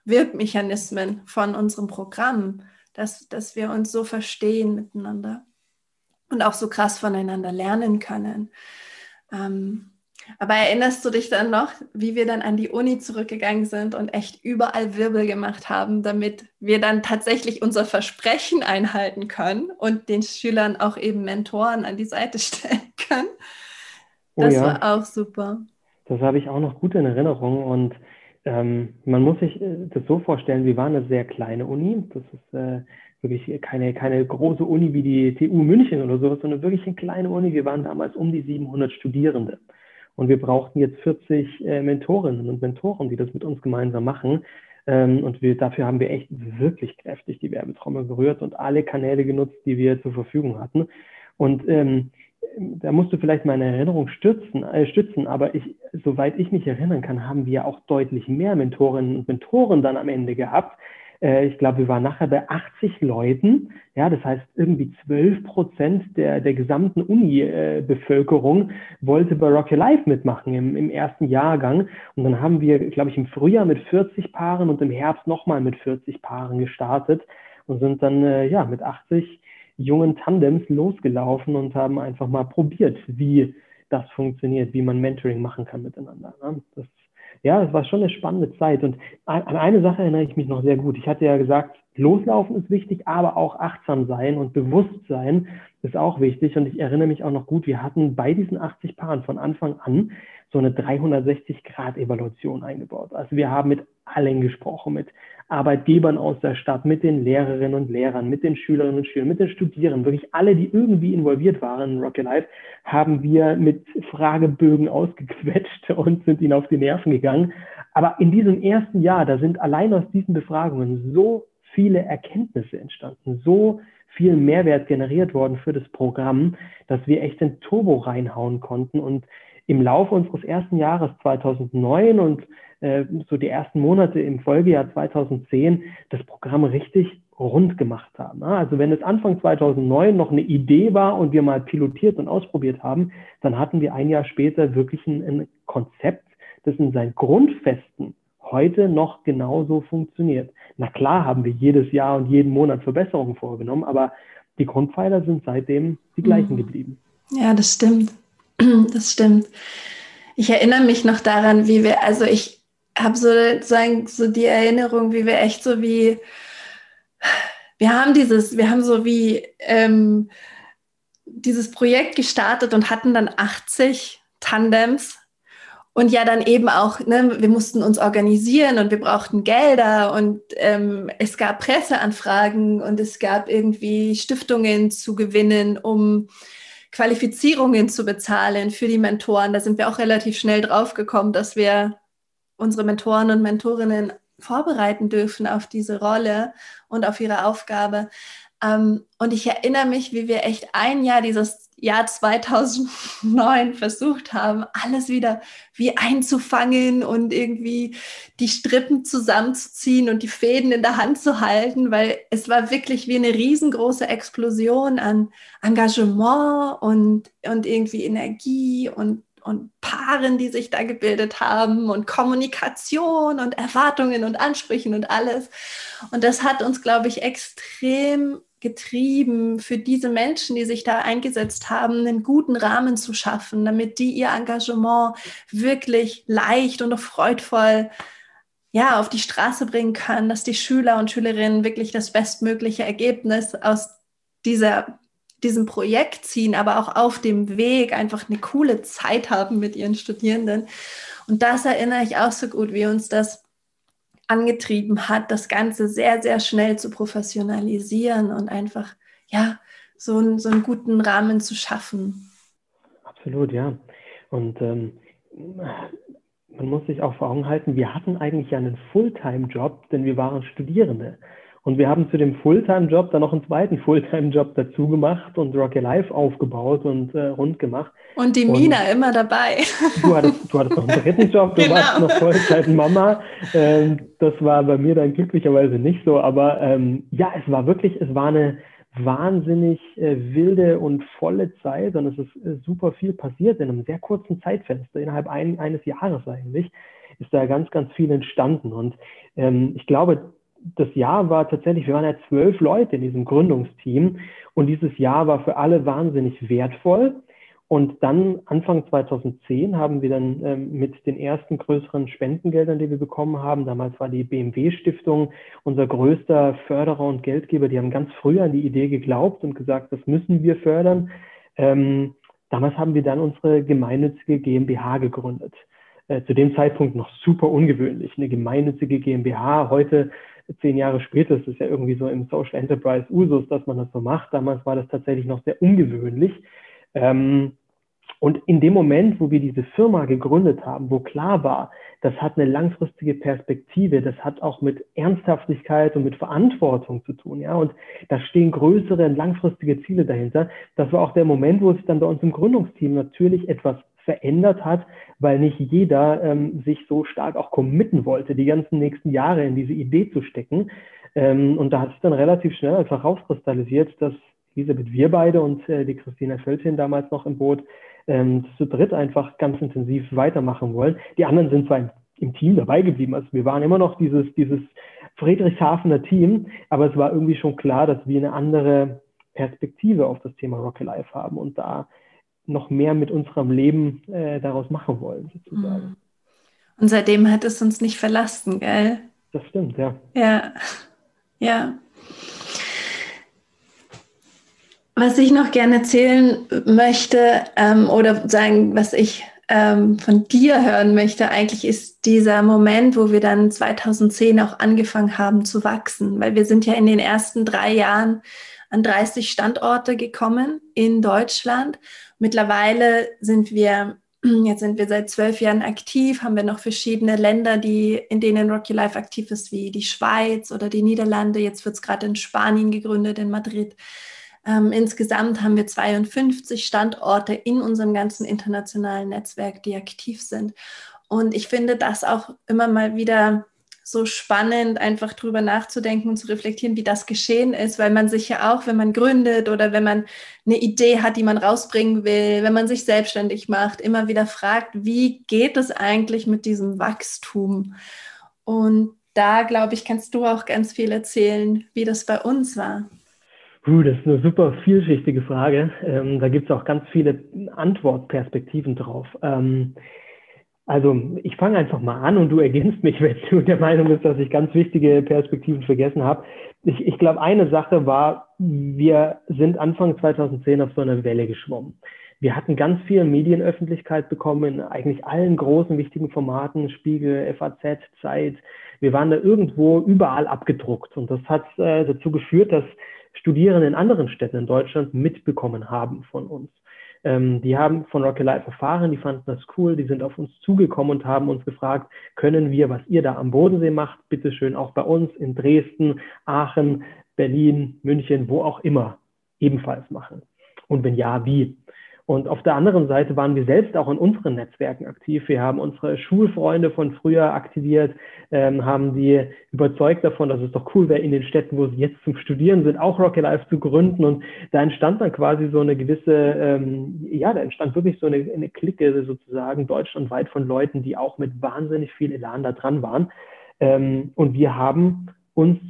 Wirkmechanismen von unserem Programm, dass, dass wir uns so verstehen miteinander und auch so krass voneinander lernen können. Ähm, aber erinnerst du dich dann noch, wie wir dann an die Uni zurückgegangen sind und echt überall Wirbel gemacht haben, damit wir dann tatsächlich unser Versprechen einhalten können und den Schülern auch eben Mentoren an die Seite [laughs] stellen können? Oh das oh ja. war auch super. Das habe ich auch noch gut in Erinnerung und ähm, man muss sich äh, das so vorstellen, wir waren eine sehr kleine Uni. Das ist äh, wirklich keine, keine große Uni wie die TU München oder sowas, sondern wirklich eine kleine Uni. Wir waren damals um die 700 Studierende. Und wir brauchten jetzt 40 äh, Mentorinnen und Mentoren, die das mit uns gemeinsam machen. Ähm, und wir, dafür haben wir echt wirklich kräftig die Werbetrommel gerührt und alle Kanäle genutzt, die wir zur Verfügung hatten. Und ähm, da musst du vielleicht meine Erinnerung stützen, äh, stützen, aber ich, soweit ich mich erinnern kann, haben wir auch deutlich mehr Mentorinnen und Mentoren dann am Ende gehabt, äh, ich glaube, wir waren nachher bei 80 Leuten. Ja, das heißt, irgendwie 12 Prozent der, der gesamten Uni-Bevölkerung wollte bei Rocky Life mitmachen im, im ersten Jahrgang. Und dann haben wir, glaube ich, im Frühjahr mit 40 Paaren und im Herbst nochmal mit 40 Paaren gestartet und sind dann, äh, ja, mit 80 jungen Tandems losgelaufen und haben einfach mal probiert, wie das funktioniert, wie man Mentoring machen kann miteinander. Ne? Das ja, es war schon eine spannende Zeit. Und an eine Sache erinnere ich mich noch sehr gut. Ich hatte ja gesagt, loslaufen ist wichtig, aber auch achtsam sein und bewusst sein ist auch wichtig. Und ich erinnere mich auch noch gut, wir hatten bei diesen 80 Paaren von Anfang an so eine 360-Grad-Evaluation eingebaut. Also wir haben mit allen gesprochen, mit Arbeitgebern aus der Stadt, mit den Lehrerinnen und Lehrern, mit den Schülerinnen und Schülern, mit den Studierenden, wirklich alle, die irgendwie involviert waren in Rocket Life, haben wir mit Fragebögen ausgequetscht [laughs] und sind ihnen auf die Nerven gegangen. Aber in diesem ersten Jahr, da sind allein aus diesen Befragungen so viele Erkenntnisse entstanden, so viel Mehrwert generiert worden für das Programm, dass wir echt den Turbo reinhauen konnten und im Laufe unseres ersten Jahres 2009 und äh, so die ersten Monate im Folgejahr 2010 das Programm richtig rund gemacht haben. Also wenn es Anfang 2009 noch eine Idee war und wir mal pilotiert und ausprobiert haben, dann hatten wir ein Jahr später wirklich ein, ein Konzept, das in seinen Grundfesten heute noch genauso funktioniert. Na klar haben wir jedes Jahr und jeden Monat Verbesserungen vorgenommen, aber die Grundpfeiler sind seitdem die gleichen mhm. geblieben. Ja, das stimmt. [clears throat] Das stimmt. Ich erinnere mich noch daran, wie wir, also ich habe so, so die Erinnerung, wie wir echt so wie, wir haben dieses, wir haben so wie ähm, dieses Projekt gestartet und hatten dann 80 Tandems und ja dann eben auch, ne, wir mussten uns organisieren und wir brauchten Gelder und ähm, es gab Presseanfragen und es gab irgendwie Stiftungen zu gewinnen, um Qualifizierungen zu bezahlen für die Mentoren. Da sind wir auch relativ schnell drauf gekommen, dass wir unsere Mentoren und Mentorinnen vorbereiten dürfen auf diese Rolle und auf ihre Aufgabe. Ähm, und ich erinnere mich, wie wir echt ein Jahr dieses Jahr 2009 [laughs] versucht haben, alles wieder wie einzufangen und irgendwie die Strippen zusammenzuziehen und die Fäden in der Hand zu halten, weil es war wirklich wie eine riesengroße Explosion an Engagement und, und irgendwie Energie und, und Paaren, die sich da gebildet haben und Kommunikation und Erwartungen und Ansprüchen und alles. Und das hat uns, glaube ich, extrem getrieben, für diese Menschen, die sich da eingesetzt haben, einen guten Rahmen zu schaffen, damit die ihr Engagement wirklich leicht und auch freudvoll ja, auf die Straße bringen können, dass die Schüler und Schülerinnen wirklich das bestmögliche Ergebnis aus dieser, diesem Projekt ziehen, aber auch auf dem Weg einfach eine coole Zeit haben mit ihren Studierenden. Und das erinnere ich auch so gut, wie uns das angetrieben hat, das Ganze sehr, sehr schnell zu professionalisieren und einfach, ja, so, einen, so einen guten Rahmen zu schaffen. Absolut, ja. Und ähm, man muss sich auch vor Augen halten, wir hatten eigentlich ja einen Fulltime-Job, denn wir waren Studierende. Und wir haben zu dem Fulltime-Job dann noch einen zweiten Fulltime-Job dazu gemacht und Rocky Life aufgebaut und äh, rund gemacht. Und die Mina und immer dabei. Du hattest, du hattest noch einen dritten Job, du [laughs] genau. warst noch Vollzeit-Mama. Ähm, das war bei mir dann glücklicherweise nicht so, aber ähm, ja, es war wirklich, es war eine wahnsinnig äh, wilde und volle Zeit und es ist äh, super viel passiert in einem sehr kurzen Zeitfenster, innerhalb ein, eines Jahres eigentlich, ist da ganz, ganz viel entstanden. Und ähm, ich glaube, das Jahr war tatsächlich, wir waren ja zwölf Leute in diesem Gründungsteam und dieses Jahr war für alle wahnsinnig wertvoll. Und dann Anfang 2010 haben wir dann ähm, mit den ersten größeren Spendengeldern, die wir bekommen haben, damals war die BMW Stiftung unser größter Förderer und Geldgeber, die haben ganz früh an die Idee geglaubt und gesagt, das müssen wir fördern. Ähm, damals haben wir dann unsere gemeinnützige GmbH gegründet. Äh, zu dem Zeitpunkt noch super ungewöhnlich, eine gemeinnützige GmbH. Heute zehn Jahre später ist es ja irgendwie so im Social Enterprise Usus, dass man das so macht. Damals war das tatsächlich noch sehr ungewöhnlich. Ähm, und in dem Moment, wo wir diese Firma gegründet haben, wo klar war, das hat eine langfristige Perspektive, das hat auch mit Ernsthaftigkeit und mit Verantwortung zu tun, ja, und da stehen größere langfristige Ziele dahinter. Das war auch der Moment, wo sich dann bei uns im Gründungsteam natürlich etwas verändert hat, weil nicht jeder ähm, sich so stark auch committen wollte, die ganzen nächsten Jahre in diese Idee zu stecken. Ähm, und da hat sich dann relativ schnell einfach rauskristallisiert, dass Elisabeth, wir beide und äh, die Christina Völzchen damals noch im Boot, ähm, zu dritt einfach ganz intensiv weitermachen wollen. Die anderen sind zwar im, im Team dabei geblieben, also wir waren immer noch dieses, dieses Friedrichshafener Team, aber es war irgendwie schon klar, dass wir eine andere Perspektive auf das Thema Rocky Life haben und da noch mehr mit unserem Leben äh, daraus machen wollen, sozusagen. Mhm. Und seitdem hat es uns nicht verlassen, gell? Das stimmt, ja. Ja, ja. Was ich noch gerne erzählen möchte ähm, oder sagen, was ich ähm, von dir hören möchte, eigentlich ist dieser Moment, wo wir dann 2010 auch angefangen haben zu wachsen, weil wir sind ja in den ersten drei Jahren an 30 Standorte gekommen in Deutschland Mittlerweile sind wir, [clears throat] jetzt sind wir seit zwölf Jahren aktiv, haben wir noch verschiedene Länder, die, in denen Rocky Life aktiv ist, wie die Schweiz oder die Niederlande. Jetzt wird es gerade in Spanien gegründet, in Madrid. Ähm, insgesamt haben wir 52 Standorte in unserem ganzen internationalen Netzwerk, die aktiv sind. Und ich finde das auch immer mal wieder so spannend, einfach drüber nachzudenken und zu reflektieren, wie das geschehen ist, weil man sich ja auch, wenn man gründet oder wenn man eine Idee hat, die man rausbringen will, wenn man sich selbstständig macht, immer wieder fragt, wie geht es eigentlich mit diesem Wachstum? Und da, glaube ich, kannst du auch ganz viel erzählen, wie das bei uns war. Uh, das ist eine super vielschichtige Frage. Ähm, da gibt es auch ganz viele Antwortperspektiven drauf. Ähm, also ich fange einfach mal an und du ergänzt mich, [laughs] wenn du der Meinung bist, dass ich ganz wichtige Perspektiven vergessen habe. Ich, ich glaube, eine Sache war, wir sind Anfang 2010 auf so einer Welle geschwommen. Wir hatten ganz viel Medienöffentlichkeit bekommen in eigentlich allen großen wichtigen Formaten, Spiegel, FAZ, Zeit. Wir waren da irgendwo überall abgedruckt und das hat äh, dazu geführt, dass Studierende in anderen Städten in Deutschland mitbekommen haben von uns. Ähm, die haben von Rocky Life erfahren, die fanden das cool, die sind auf uns zugekommen und haben uns gefragt, können wir, was ihr da am Bodensee macht, bitteschön auch bei uns in Dresden, Aachen, Berlin, München, wo auch immer ebenfalls machen? Und wenn ja, wie? Und auf der anderen Seite waren wir selbst auch in unseren Netzwerken aktiv. Wir haben unsere Schulfreunde von früher aktiviert, ähm, haben die überzeugt davon, dass es doch cool wäre, in den Städten, wo sie jetzt zum Studieren sind, auch Rocket Life zu gründen. Und da entstand dann quasi so eine gewisse, ähm, ja, da entstand wirklich so eine, eine Clique sozusagen deutschlandweit von Leuten, die auch mit wahnsinnig viel Elan da dran waren. Ähm, und wir haben uns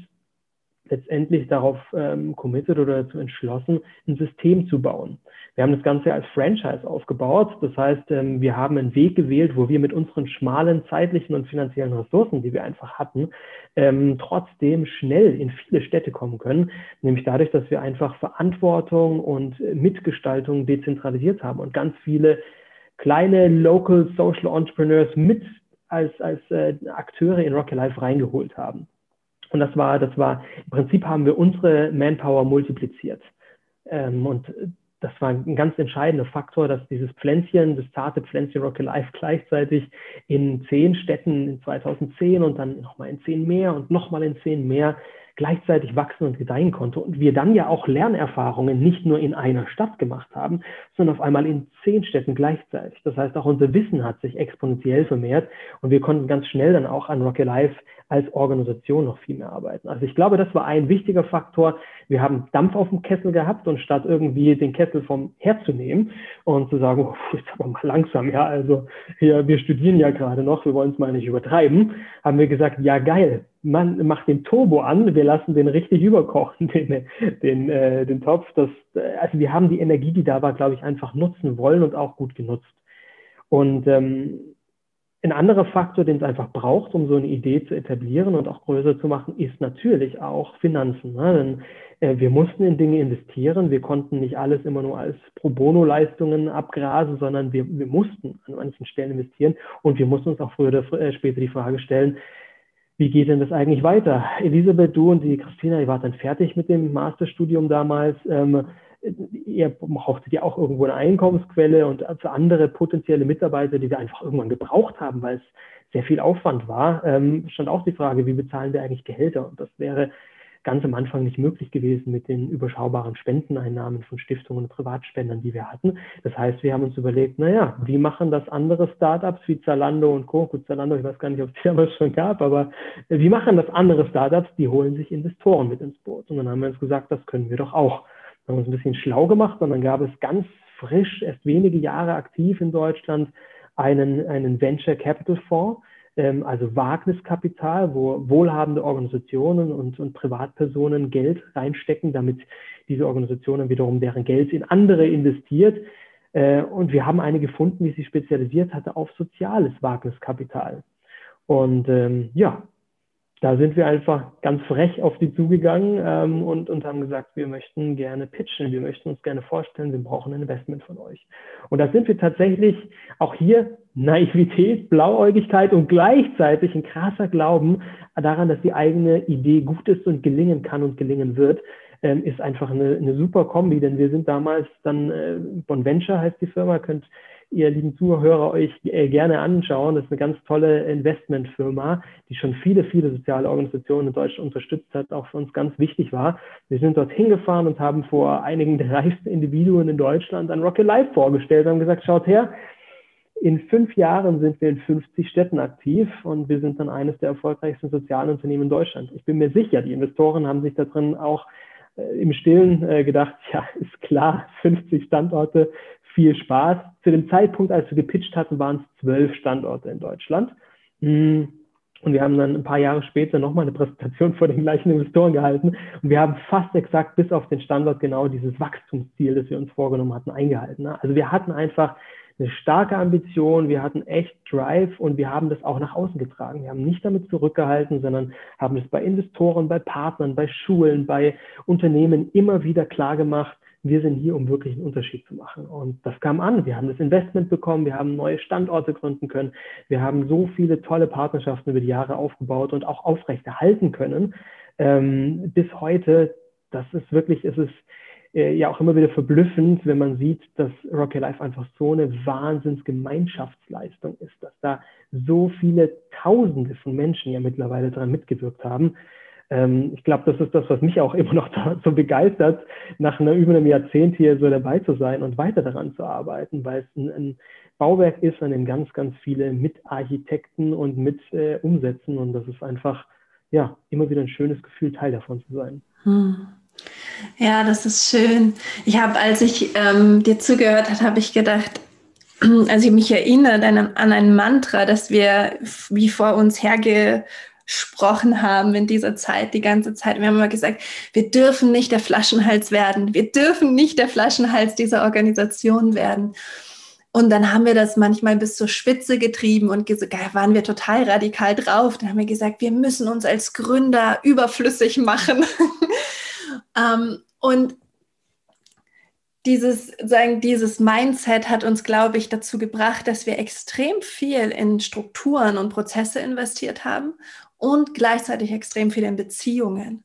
letztendlich darauf ähm, committed oder dazu entschlossen, ein System zu bauen. Wir haben das Ganze als Franchise aufgebaut. Das heißt, ähm, wir haben einen Weg gewählt, wo wir mit unseren schmalen zeitlichen und finanziellen Ressourcen, die wir einfach hatten, ähm, trotzdem schnell in viele Städte kommen können. Nämlich dadurch, dass wir einfach Verantwortung und Mitgestaltung dezentralisiert haben und ganz viele kleine Local Social Entrepreneurs mit als, als äh, Akteure in Rocky Life reingeholt haben. Und das war, das war, im Prinzip haben wir unsere Manpower multipliziert. Ähm, und das war ein ganz entscheidender Faktor, dass dieses Pflänzchen, das zarte Pflänzchen Rocky Life gleichzeitig in zehn Städten in 2010 und dann nochmal in zehn mehr und nochmal in zehn mehr gleichzeitig wachsen und gedeihen konnte. Und wir dann ja auch Lernerfahrungen nicht nur in einer Stadt gemacht haben, sondern auf einmal in zehn Städten gleichzeitig. Das heißt, auch unser Wissen hat sich exponentiell vermehrt und wir konnten ganz schnell dann auch an Rocky Life als Organisation noch viel mehr arbeiten. Also ich glaube, das war ein wichtiger Faktor. Wir haben Dampf auf dem Kessel gehabt und statt irgendwie den Kessel vom Herd zu nehmen und zu sagen, oh, jetzt aber mal langsam, ja, also hier, wir studieren ja gerade noch, wir wollen es mal nicht übertreiben, haben wir gesagt, ja geil, man macht den Turbo an, wir lassen den richtig überkochen, [laughs] den, den, äh, den Topf. Das, also wir haben die Energie, die da war, glaube ich, einfach nutzen wollen und auch gut genutzt. Und ähm, ein anderer Faktor, den es einfach braucht, um so eine Idee zu etablieren und auch größer zu machen, ist natürlich auch Finanzen. Ne? Denn äh, wir mussten in Dinge investieren. Wir konnten nicht alles immer nur als Pro Bono-Leistungen abgrasen, sondern wir, wir mussten an manchen Stellen investieren. Und wir mussten uns auch früher oder äh, später die Frage stellen, wie geht denn das eigentlich weiter? Elisabeth, du und die Christina, ihr wart dann fertig mit dem Masterstudium damals. Ähm, ihr brauchtet ja auch irgendwo eine Einkommensquelle und für andere potenzielle Mitarbeiter, die wir einfach irgendwann gebraucht haben, weil es sehr viel Aufwand war, ähm, stand auch die Frage, wie bezahlen wir eigentlich Gehälter? Und das wäre ganz am Anfang nicht möglich gewesen mit den überschaubaren Spendeneinnahmen von Stiftungen und Privatspendern, die wir hatten. Das heißt, wir haben uns überlegt, naja, wie machen das andere Startups wie Zalando und Co. Gut, Zalando, ich weiß gar nicht, ob es damals schon gab, aber wie machen das andere Startups? Die holen sich Investoren mit ins Boot. Und dann haben wir uns gesagt, das können wir doch auch haben uns ein bisschen schlau gemacht dann gab es ganz frisch, erst wenige Jahre aktiv in Deutschland, einen, einen Venture Capital Fonds, ähm, also Wagniskapital, wo wohlhabende Organisationen und, und Privatpersonen Geld reinstecken, damit diese Organisationen wiederum deren Geld in andere investiert. Äh, und wir haben eine gefunden, die sich spezialisiert hatte auf soziales Wagniskapital. Und ähm, ja, da sind wir einfach ganz frech auf die zugegangen ähm, und, und haben gesagt, wir möchten gerne pitchen, wir möchten uns gerne vorstellen, wir brauchen ein Investment von euch. Und da sind wir tatsächlich auch hier Naivität, Blauäugigkeit und gleichzeitig ein krasser Glauben daran, dass die eigene Idee gut ist und gelingen kann und gelingen wird, ähm, ist einfach eine, eine super Kombi, denn wir sind damals dann, äh, Bonventure heißt die Firma, könnt ihr lieben Zuhörer euch äh, gerne anschauen. Das ist eine ganz tolle Investmentfirma, die schon viele, viele soziale Organisationen in Deutschland unterstützt hat, auch für uns ganz wichtig war. Wir sind dort hingefahren und haben vor einigen der reichsten Individuen in Deutschland ein Rocket Life vorgestellt und haben gesagt, schaut her, in fünf Jahren sind wir in 50 Städten aktiv und wir sind dann eines der erfolgreichsten sozialen Unternehmen in Deutschland. Ich bin mir sicher, die Investoren haben sich da drin auch äh, im Stillen äh, gedacht, ja, ist klar, 50 Standorte, viel Spaß. Zu dem Zeitpunkt, als wir gepitcht hatten, waren es zwölf Standorte in Deutschland. Hm. Und wir haben dann ein paar Jahre später nochmal eine Präsentation vor den gleichen Investoren gehalten. Und wir haben fast exakt bis auf den Standort genau dieses Wachstumsziel, das wir uns vorgenommen hatten, eingehalten. Also wir hatten einfach eine starke Ambition, wir hatten echt Drive und wir haben das auch nach außen getragen. Wir haben nicht damit zurückgehalten, sondern haben es bei Investoren, bei Partnern, bei Schulen, bei Unternehmen immer wieder klar gemacht, wir sind hier, um wirklich einen Unterschied zu machen. Und das kam an. Wir haben das Investment bekommen, wir haben neue Standorte gründen können, wir haben so viele tolle Partnerschaften über die Jahre aufgebaut und auch aufrechterhalten können. Ähm, bis heute, das ist wirklich, es ist äh, ja auch immer wieder verblüffend, wenn man sieht, dass Rocky Life einfach so eine Wahnsinnsgemeinschaftsleistung ist, dass da so viele Tausende von Menschen ja mittlerweile daran mitgewirkt haben ähm, ich glaube, das ist das, was mich auch [laughs] immer noch so begeistert, nach einer, über einem Jahrzehnt hier so dabei zu sein und weiter daran zu arbeiten, weil es ein, ein Bauwerk ist, an dem ganz, ganz viele Mitarchitekten und mit äh, umsetzen. Und das ist einfach, ja, immer wieder ein schönes Gefühl, Teil davon zu sein. Hm. Ja, das ist schön. Ich habe, als ich ähm, dir zugehört habe, habe ich gedacht, [clears throat] also ich mich erinnere an ein Mantra, das wir wie vor uns herge gesprochen haben in dieser Zeit, die ganze Zeit. Wir haben immer gesagt, wir dürfen nicht der Flaschenhals werden. Wir dürfen nicht der Flaschenhals dieser Organisation werden. Und dann haben wir das manchmal bis zur Spitze getrieben und waren wir total radikal drauf. Dann haben wir gesagt, wir müssen uns als Gründer überflüssig machen. [laughs] ähm, und dieses, sagen, dieses Mindset hat uns, glaube ich, dazu gebracht, dass wir extrem viel in Strukturen und Prozesse investiert haben und gleichzeitig extrem viel in Beziehungen.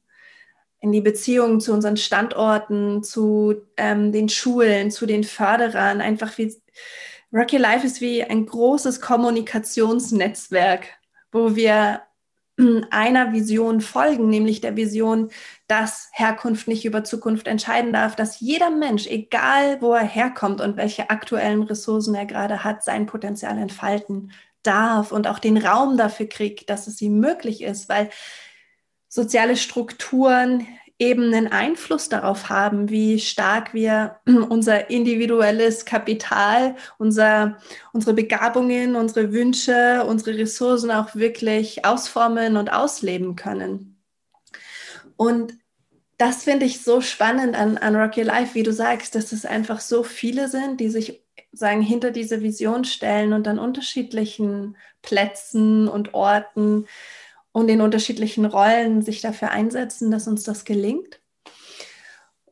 In die Beziehungen zu unseren Standorten, zu ähm, den Schulen, zu den Förderern. Einfach wie Rocky Life ist wie ein großes Kommunikationsnetzwerk, wo wir [clears throat] einer Vision folgen, nämlich der Vision, dass Herkunft nicht über Zukunft entscheiden darf, dass jeder Mensch, egal wo er herkommt und welche aktuellen Ressourcen er gerade hat, sein Potenzial entfalten darf und auch den Raum dafür kriegt, dass es ihm möglich ist, weil soziale Strukturen eben einen Einfluss darauf haben, wie stark wir [clears throat] unser individuelles Kapital, unser, unsere Begabungen, unsere Wünsche, unsere Ressourcen auch wirklich ausformen und ausleben können. Und das finde ich so spannend an, an Rocky Life, wie du sagst, dass es einfach so viele sind, die sich sagen, hinter diese Vision stellen und an unterschiedlichen Plätzen und Orten und in unterschiedlichen Rollen sich dafür einsetzen, dass uns das gelingt.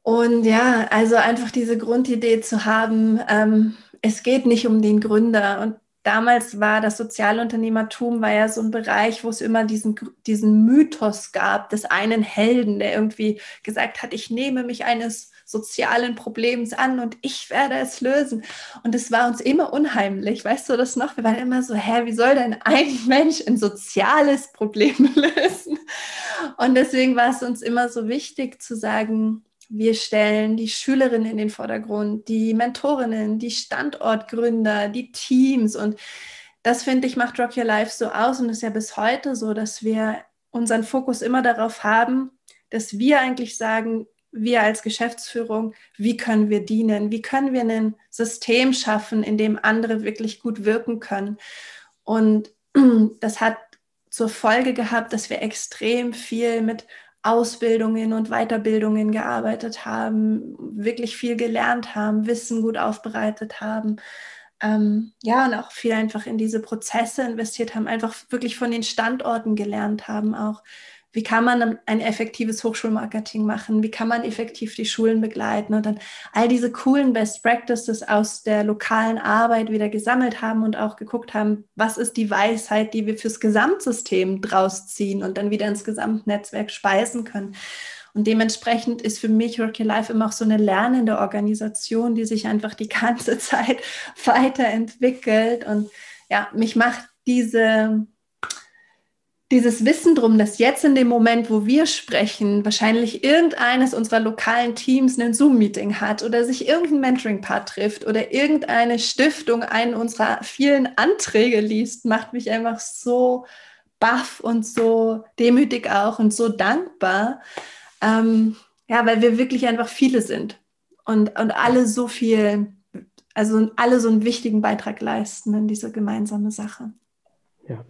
Und ja, also einfach diese Grundidee zu haben, ähm, es geht nicht um den Gründer. Und damals war das Sozialunternehmertum war ja so ein Bereich, wo es immer diesen, diesen Mythos gab des einen Helden, der irgendwie gesagt hat, ich nehme mich eines sozialen Problems an und ich werde es lösen. Und es war uns immer unheimlich, weißt du das noch? Wir waren immer so, hä, wie soll denn ein [laughs] Mensch ein soziales Problem [laughs] lösen? Und deswegen war es uns immer so wichtig zu sagen, wir stellen die Schülerinnen in den Vordergrund, die Mentorinnen, die Standortgründer, die Teams. Und das, finde ich, macht Rock Your Life so aus und ist ja bis heute so, dass wir unseren Fokus immer darauf haben, dass wir eigentlich sagen, wir als Geschäftsführung, wie können wir dienen? Wie können wir ein System schaffen, in dem andere wirklich gut wirken können? Und [clears throat] das hat zur Folge gehabt, dass wir extrem viel mit Ausbildungen und Weiterbildungen gearbeitet haben, wirklich viel gelernt haben, Wissen gut aufbereitet haben. Ähm, ja, und auch viel einfach in diese Prozesse investiert haben, einfach wirklich von den Standorten gelernt haben, auch wie kann man ein effektives Hochschulmarketing machen? Wie kann man effektiv die Schulen begleiten? Und dann all diese coolen Best Practices aus der lokalen Arbeit wieder gesammelt haben und auch geguckt haben, was ist die Weisheit, die wir fürs Gesamtsystem draus ziehen und dann wieder ins Gesamtnetzwerk speisen können. Und dementsprechend ist für mich Rocky Life immer auch so eine lernende Organisation, die sich einfach die ganze [laughs] Zeit weiterentwickelt. Und ja, mich macht diese dieses Wissen drum, dass jetzt in dem Moment, wo wir sprechen, wahrscheinlich irgendeines unserer lokalen Teams ein Zoom-Meeting hat oder sich irgendein Mentoring-Part trifft oder irgendeine Stiftung einen unserer vielen Anträge liest, macht mich einfach so baff und so demütig auch und so dankbar. Ähm, ja, weil wir wirklich einfach viele sind und, und alle so viel, also alle so einen wichtigen Beitrag leisten in diese gemeinsame Sache. Ja,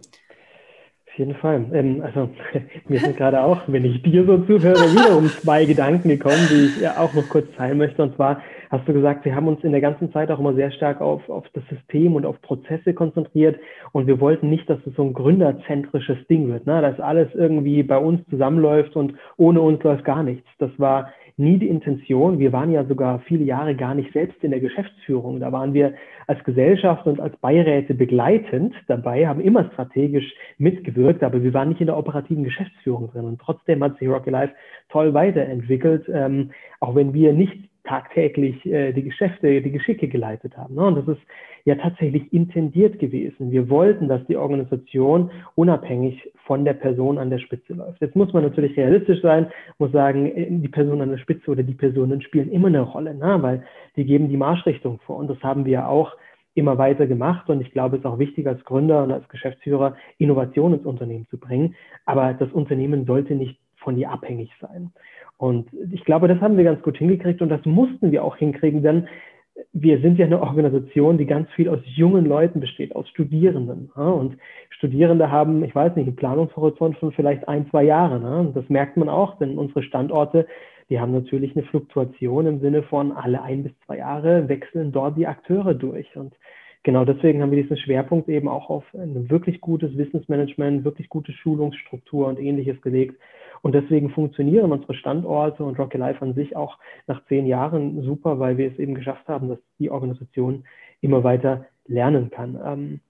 auf jeden Fall. Ähm, also [laughs] mir sind gerade auch, wenn ich dir so zuhöre, wieder um zwei Gedanken gekommen, die ich ja auch noch kurz teilen möchte. Und zwar hast du gesagt, wir haben uns in der ganzen Zeit auch immer sehr stark auf, auf das System und auf Prozesse konzentriert. Und wir wollten nicht, dass es so ein gründerzentrisches Ding wird, ne? dass alles irgendwie bei uns zusammenläuft und ohne uns läuft gar nichts. Das war nie die Intention. Wir waren ja sogar viele Jahre gar nicht selbst in der Geschäftsführung. Da waren wir als Gesellschaft und als Beiräte begleitend dabei, haben immer strategisch mitgewirkt, aber wir waren nicht in der operativen Geschäftsführung drin. Und trotzdem hat sich Rocky Life toll weiterentwickelt, ähm, auch wenn wir nicht tagtäglich äh, die Geschäfte, die Geschicke geleitet haben. Ne? Und das ist ja tatsächlich intendiert gewesen. Wir wollten, dass die Organisation unabhängig von der Person an der Spitze läuft. Jetzt muss man natürlich realistisch sein, muss sagen, die Person an der Spitze oder die Personen spielen immer eine Rolle, ne? weil die geben die Marschrichtung vor. Und das haben wir auch immer weiter gemacht. Und ich glaube, es ist auch wichtig als Gründer und als Geschäftsführer, Innovation ins Unternehmen zu bringen. Aber das Unternehmen sollte nicht von dir abhängig sein. Und ich glaube, das haben wir ganz gut hingekriegt und das mussten wir auch hinkriegen, denn wir sind ja eine Organisation, die ganz viel aus jungen Leuten besteht, aus Studierenden. Und Studierende haben, ich weiß nicht, einen Planungshorizont von vielleicht ein, zwei Jahren. Und das merkt man auch, denn unsere Standorte, die haben natürlich eine Fluktuation im Sinne von alle ein bis zwei Jahre wechseln dort die Akteure durch. Und genau deswegen haben wir diesen Schwerpunkt eben auch auf ein wirklich gutes Wissensmanagement, wirklich gute Schulungsstruktur und ähnliches gelegt. Und deswegen funktionieren unsere Standorte und Rocky Life an sich auch nach zehn Jahren super, weil wir es eben geschafft haben, dass die Organisation immer weiter lernen kann. Ähm,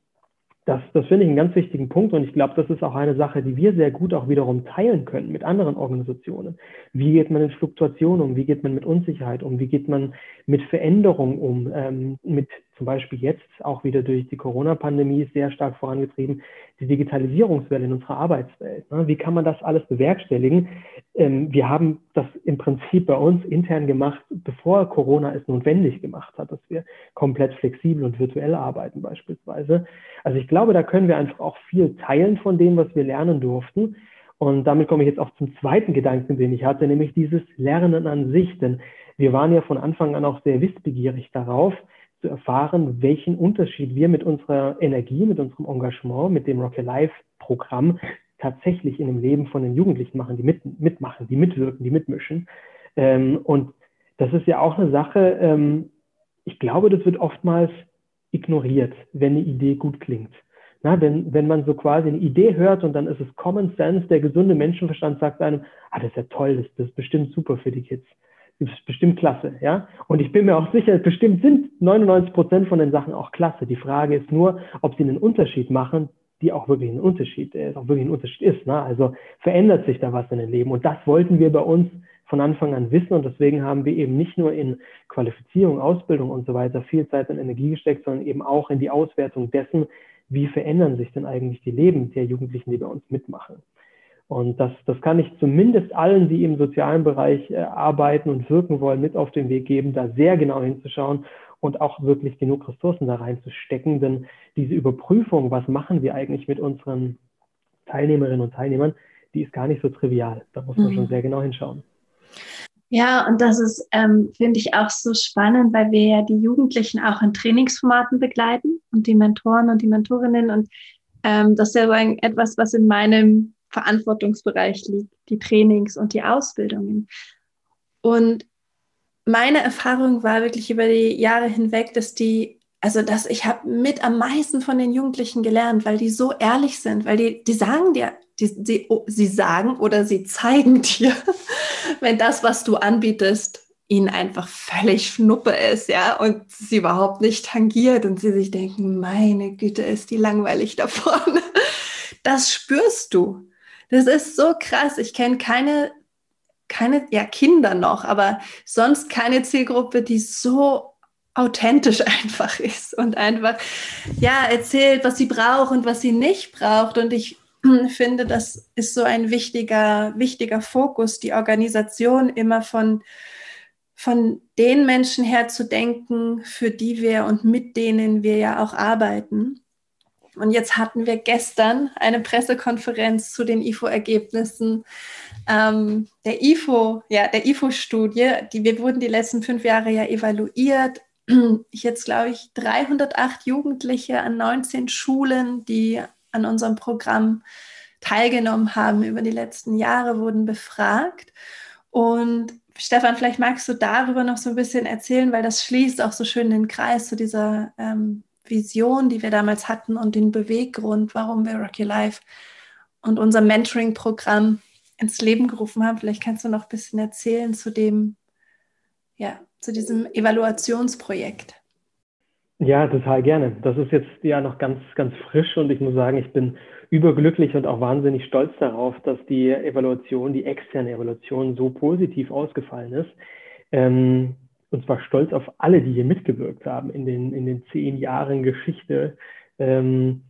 das, das finde ich einen ganz wichtigen Punkt und ich glaube, das ist auch eine Sache, die wir sehr gut auch wiederum teilen können mit anderen Organisationen. Wie geht man mit Fluktuationen um? Wie geht man mit Unsicherheit um? Wie geht man mit Veränderungen um? Ähm, mit zum Beispiel jetzt auch wieder durch die Corona-Pandemie sehr stark vorangetrieben, die Digitalisierungswelle in unserer Arbeitswelt. Ne? Wie kann man das alles bewerkstelligen? Ähm, wir haben das im Prinzip bei uns intern gemacht, bevor Corona es notwendig gemacht hat, dass wir komplett flexibel und virtuell arbeiten beispielsweise. Also ich glaube, da können wir einfach auch viel teilen von dem, was wir lernen durften. Und damit komme ich jetzt auch zum zweiten Gedanken, den ich hatte, nämlich dieses Lernen an sich. Denn wir waren ja von Anfang an auch sehr wissbegierig darauf, zu erfahren, welchen Unterschied wir mit unserer Energie, mit unserem Engagement, mit dem Rocket Life Programm tatsächlich in dem Leben von den Jugendlichen machen, die mit, mitmachen, die mitwirken, die mitmischen. Ähm, und das ist ja auch eine Sache, ähm, ich glaube, das wird oftmals ignoriert, wenn eine Idee gut klingt. Na, wenn, wenn man so quasi eine Idee hört und dann ist es Common Sense, der gesunde Menschenverstand sagt einem, ah, das ist ja toll, das, das ist bestimmt super für die Kids ist bestimmt klasse, ja. Und ich bin mir auch sicher, bestimmt sind 99 Prozent von den Sachen auch klasse. Die Frage ist nur, ob sie einen Unterschied machen, die auch wirklich ein Unterschied, äh, auch wirklich ein Unterschied ist. Ne? Also verändert sich da was in den Leben. Und das wollten wir bei uns von Anfang an wissen. Und deswegen haben wir eben nicht nur in Qualifizierung, Ausbildung und so weiter viel Zeit und Energie gesteckt, sondern eben auch in die Auswertung dessen, wie verändern sich denn eigentlich die Leben der Jugendlichen, die bei uns mitmachen. Und das, das kann ich zumindest allen, die im sozialen Bereich äh, arbeiten und wirken wollen, mit auf den Weg geben, da sehr genau hinzuschauen und auch wirklich genug Ressourcen da reinzustecken. Denn diese Überprüfung, was machen wir eigentlich mit unseren Teilnehmerinnen und Teilnehmern, die ist gar nicht so trivial. Da muss man mhm. schon sehr genau hinschauen. Ja, und das ist, ähm, finde ich, auch so spannend, weil wir ja die Jugendlichen auch in Trainingsformaten begleiten und die Mentoren und die Mentorinnen. Und ähm, das ist ja so ein, etwas, was in meinem Verantwortungsbereich liegt, die Trainings und die Ausbildungen. Und meine Erfahrung war wirklich über die Jahre hinweg, dass die, also dass ich habe mit am meisten von den Jugendlichen gelernt, weil die so ehrlich sind, weil die, die sagen dir, die, die, sie sagen oder sie zeigen [laughs] dir, wenn das, was du anbietest, ihnen einfach völlig Schnuppe ist, ja, und sie überhaupt nicht tangiert und sie sich denken, meine Güte, ist die langweilig da vorne. [laughs] Das spürst du. Das ist so krass. Ich kenne keine, keine, ja, Kinder noch, aber sonst keine Zielgruppe, die so authentisch [laughs] einfach ist und einfach, ja, erzählt, was sie braucht und was sie nicht braucht. Und ich finde, das ist so ein wichtiger, wichtiger Fokus, die Organisation immer von, von den Menschen her zu denken, für die wir und mit denen wir ja auch arbeiten. Und jetzt hatten wir gestern eine Pressekonferenz zu den IFO-Ergebnissen ähm, der IFO, ja, der IFO-Studie. Die, wir wurden die letzten fünf Jahre ja evaluiert. [clears throat] Jetzt glaube ich 308 Jugendliche an 19 Schulen, die an unserem Programm teilgenommen haben über die letzten Jahre, wurden befragt. Und Stefan, vielleicht magst du darüber noch so ein bisschen erzählen, weil das schließt auch so schön den Kreis zu dieser ähm, Vision, die wir damals hatten und den Beweggrund, warum wir Rocky Life und unser Mentoring-Programm ins Leben gerufen haben. Vielleicht kannst du noch ein bisschen erzählen zu dem, ja, zu diesem Evaluationsprojekt. Ja, total gerne. Das ist jetzt ja noch ganz, ganz frisch und ich muss sagen, ich bin überglücklich und auch wahnsinnig stolz darauf, dass die Evaluation, die externe Evaluation so positiv ausgefallen ist. Ähm, und zwar stolz auf alle, die hier mitgewirkt haben in den, in den zehn Jahren Geschichte. Ähm,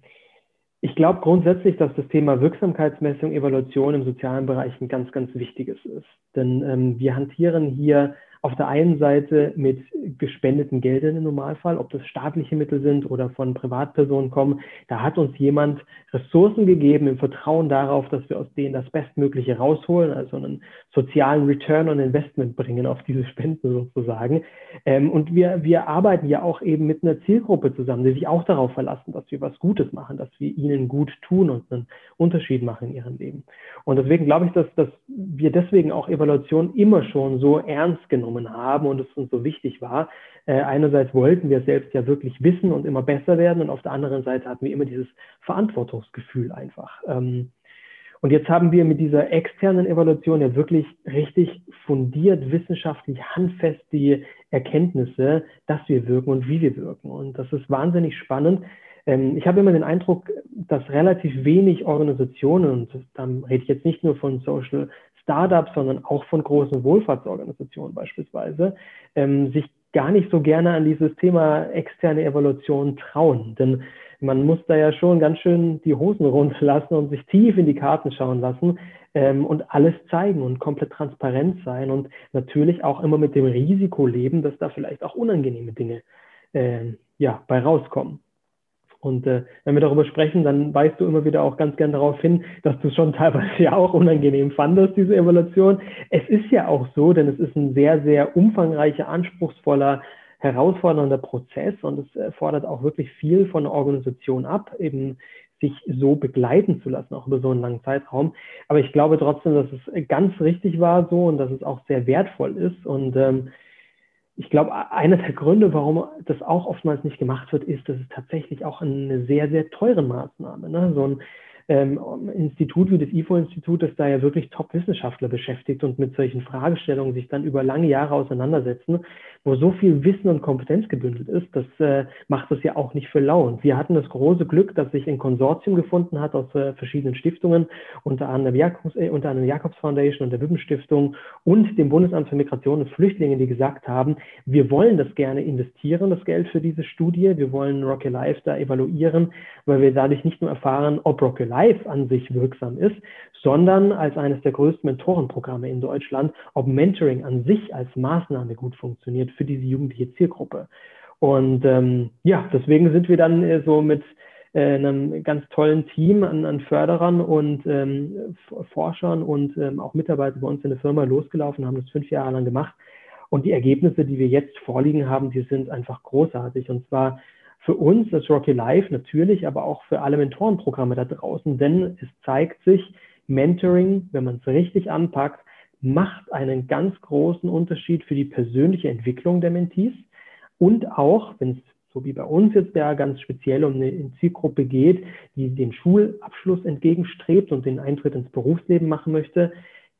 ich glaube grundsätzlich, dass das Thema Wirksamkeitsmessung, Evaluation im sozialen Bereich ein ganz, ganz wichtiges ist. Denn ähm, wir hantieren hier auf der einen Seite mit gespendeten Geldern im Normalfall, ob das staatliche Mittel sind oder von Privatpersonen kommen. Da hat uns jemand Ressourcen gegeben im Vertrauen darauf, dass wir aus denen das Bestmögliche rausholen, also einen sozialen Return on Investment bringen auf diese Spenden sozusagen. Ähm, und wir, wir arbeiten ja auch eben mit einer Zielgruppe zusammen, die sich auch darauf verlassen, dass wir was Gutes machen, dass wir ihnen gut tun und einen Unterschied machen in ihrem Leben. Und deswegen glaube ich, dass, dass wir deswegen auch Evaluation immer schon so ernst genommen haben und es uns so wichtig war. Äh, einerseits wollten wir selbst ja wirklich wissen und immer besser werden und auf der anderen Seite hatten wir immer dieses Verantwortungsgefühl einfach. Ähm, und jetzt haben wir mit dieser externen Evaluation ja wirklich richtig fundiert, wissenschaftlich, handfest die Erkenntnisse, dass wir wirken und wie wir wirken. Und das ist wahnsinnig spannend. Ähm, ich habe immer den Eindruck, dass relativ wenig Organisationen, und dann rede ich jetzt nicht nur von Social Startups, sondern auch von großen Wohlfahrtsorganisationen beispielsweise, ähm, sich gar nicht so gerne an dieses Thema externe Evaluation trauen. Denn man muss da ja schon ganz schön die Hosen runterlassen und sich tief in die Karten schauen lassen ähm, und alles zeigen und komplett transparent sein und natürlich auch immer mit dem Risiko leben, dass da vielleicht auch unangenehme Dinge äh, ja, bei rauskommen. Und äh, wenn wir darüber sprechen, dann weist du immer wieder auch ganz gern darauf hin, dass du es schon [laughs] teilweise ja auch unangenehm fandest, diese Evaluation. Es ist ja auch so, denn es ist ein sehr, sehr umfangreicher, anspruchsvoller, herausfordernder Prozess und es äh, fordert auch wirklich viel von der Organisation ab, eben sich so begleiten zu lassen, auch über so einen langen Zeitraum. Aber ich glaube trotzdem, dass es ganz richtig war so und dass es auch sehr wertvoll ist. Und ähm, ich glaube, einer der Gründe, warum das auch oftmals nicht gemacht wird, ist, dass es tatsächlich auch eine sehr, sehr teure Maßnahme. Ne? So ein ähm, Institut wie das IFO-Institut, das da ja wirklich Top-Wissenschaftler beschäftigt und mit solchen Fragestellungen sich dann über lange Jahre auseinandersetzen, wo so viel Wissen und Kompetenz gebündelt ist, das äh, macht das ja auch nicht für lau. Wir hatten das große Glück, dass sich ein Konsortium gefunden hat aus äh, verschiedenen Stiftungen, unter anderem, Jakobs, äh, unter anderem Jakobs Foundation und der Wibben Stiftung und dem Bundesamt für Migration und Flüchtlinge, die gesagt haben, wir wollen das gerne investieren, das Geld für diese Studie. Wir wollen Rocky Life da evaluieren, weil wir dadurch nicht nur erfahren, ob Rocky Live an sich wirksam ist, sondern als eines der größten Mentorenprogramme in Deutschland, ob Mentoring an sich als Maßnahme gut funktioniert für diese jugendliche Zielgruppe. Und ähm, ja, deswegen sind wir dann äh, so mit äh, einem ganz tollen Team an, an Förderern und ähm, Forschern und ähm, auch Mitarbeitern bei uns in der Firma losgelaufen, haben das fünf Jahre lang gemacht. Und die Ergebnisse, die wir jetzt vorliegen haben, die sind einfach großartig. Und zwar für uns als Rocky Life natürlich, aber auch für alle Mentorenprogramme da draußen, denn es zeigt sich, Mentoring, wenn man es richtig anpackt, macht einen ganz großen Unterschied für die persönliche Entwicklung der Mentees und auch, wenn es so wie bei uns jetzt ja ganz speziell um eine Zielgruppe geht, die den Schulabschluss entgegenstrebt und den Eintritt ins Berufsleben machen möchte,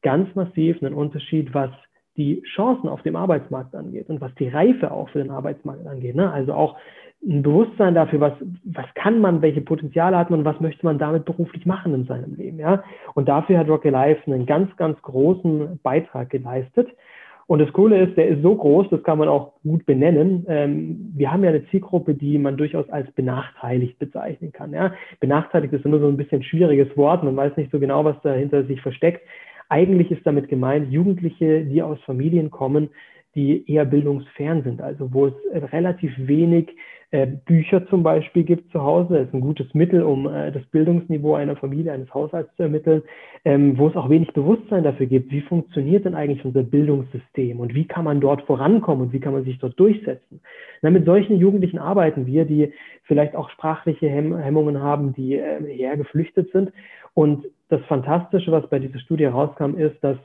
ganz massiv einen Unterschied, was die Chancen auf dem Arbeitsmarkt angeht und was die Reife auch für den Arbeitsmarkt angeht. Ne? Also auch ein Bewusstsein dafür, was, was kann man, welche Potenziale hat man was möchte man damit beruflich machen in seinem Leben. Ja? Und dafür hat Rocky Life einen ganz, ganz großen Beitrag geleistet. Und das Coole ist, der ist so groß, das kann man auch gut benennen. Ähm, wir haben ja eine Zielgruppe, die man durchaus als benachteiligt bezeichnen kann. Ja? Benachteiligt ist immer so ein bisschen schwieriges Wort, man weiß nicht so genau, was dahinter sich versteckt. Eigentlich ist damit gemeint, Jugendliche, die aus Familien kommen, die eher bildungsfern sind, also wo es relativ wenig äh, Bücher zum Beispiel gibt zu Hause. Das ist ein gutes Mittel, um äh, das Bildungsniveau einer Familie, eines Haushalts zu ermitteln, ähm, wo es auch wenig Bewusstsein dafür gibt, wie funktioniert denn eigentlich unser Bildungssystem und wie kann man dort vorankommen und wie kann man sich dort durchsetzen. Na, mit solchen Jugendlichen arbeiten wir, die vielleicht auch sprachliche Hemm Hemmungen haben, die äh, eher geflüchtet sind. Und das Fantastische, was bei dieser Studie rauskam, ist, dass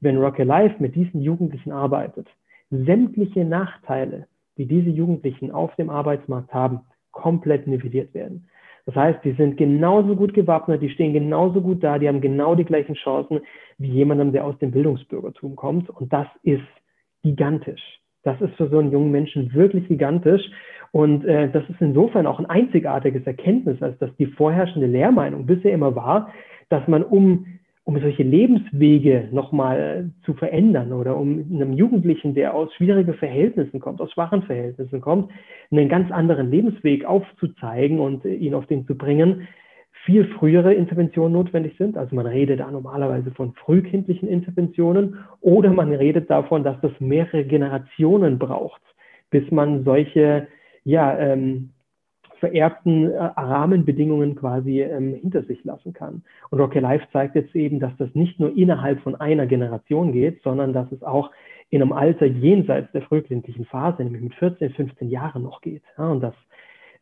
wenn Rock Alive mit diesen Jugendlichen arbeitet, sämtliche Nachteile, die diese Jugendlichen auf dem Arbeitsmarkt haben, komplett nivelliert werden. Das heißt, die sind genauso gut gewappnet, die stehen genauso gut da, die haben genau die gleichen Chancen wie jemandem, der aus dem Bildungsbürgertum kommt. Und das ist gigantisch. Das ist für so einen jungen Menschen wirklich gigantisch. Und äh, das ist insofern auch ein einzigartiges Erkenntnis, als dass die vorherrschende Lehrmeinung bisher immer war, dass man um um solche Lebenswege nochmal zu verändern oder um einem Jugendlichen, der aus schwierigen Verhältnissen kommt, aus schwachen Verhältnissen kommt, einen ganz anderen Lebensweg aufzuzeigen und ihn auf den zu bringen, viel frühere Interventionen notwendig sind. Also man redet da normalerweise von frühkindlichen Interventionen oder man redet davon, dass das mehrere Generationen braucht, bis man solche ja, ähm, vererbten äh, Rahmenbedingungen quasi ähm, hinter sich lassen kann. Und Rocky Life zeigt jetzt eben, dass das nicht nur innerhalb von einer Generation geht, sondern dass es auch in einem Alter jenseits der frühkindlichen Phase, nämlich mit 14, 15 Jahren noch geht. Ja, und dass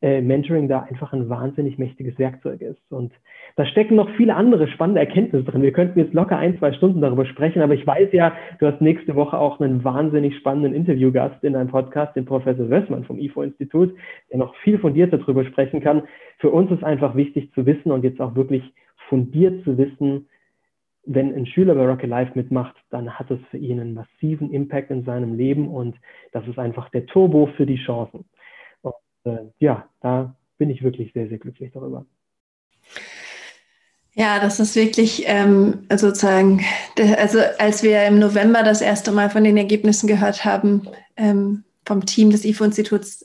äh, Mentoring da einfach ein wahnsinnig mächtiges Werkzeug ist. Und da stecken noch viele andere spannende Erkenntnisse drin. Wir könnten jetzt locker ein, zwei Stunden darüber sprechen, aber ich weiß ja, du hast nächste Woche auch einen wahnsinnig spannenden Interviewgast in deinem Podcast, den Professor Wössmann vom IFO-Institut, der noch viel fundierter darüber sprechen kann. Für uns ist einfach wichtig zu wissen und jetzt auch wirklich fundiert zu wissen, wenn ein Schüler bei Rocket Life mitmacht, dann hat es für ihn einen massiven Impact in seinem Leben und das ist einfach der Turbo für die Chancen äh, ja, da bin ich wirklich sehr, sehr glücklich darüber. Ja, das ist wirklich ähm, sozusagen, also als wir im November das erste Mal von den Ergebnissen gehört haben ähm, vom Team des IFO-Instituts,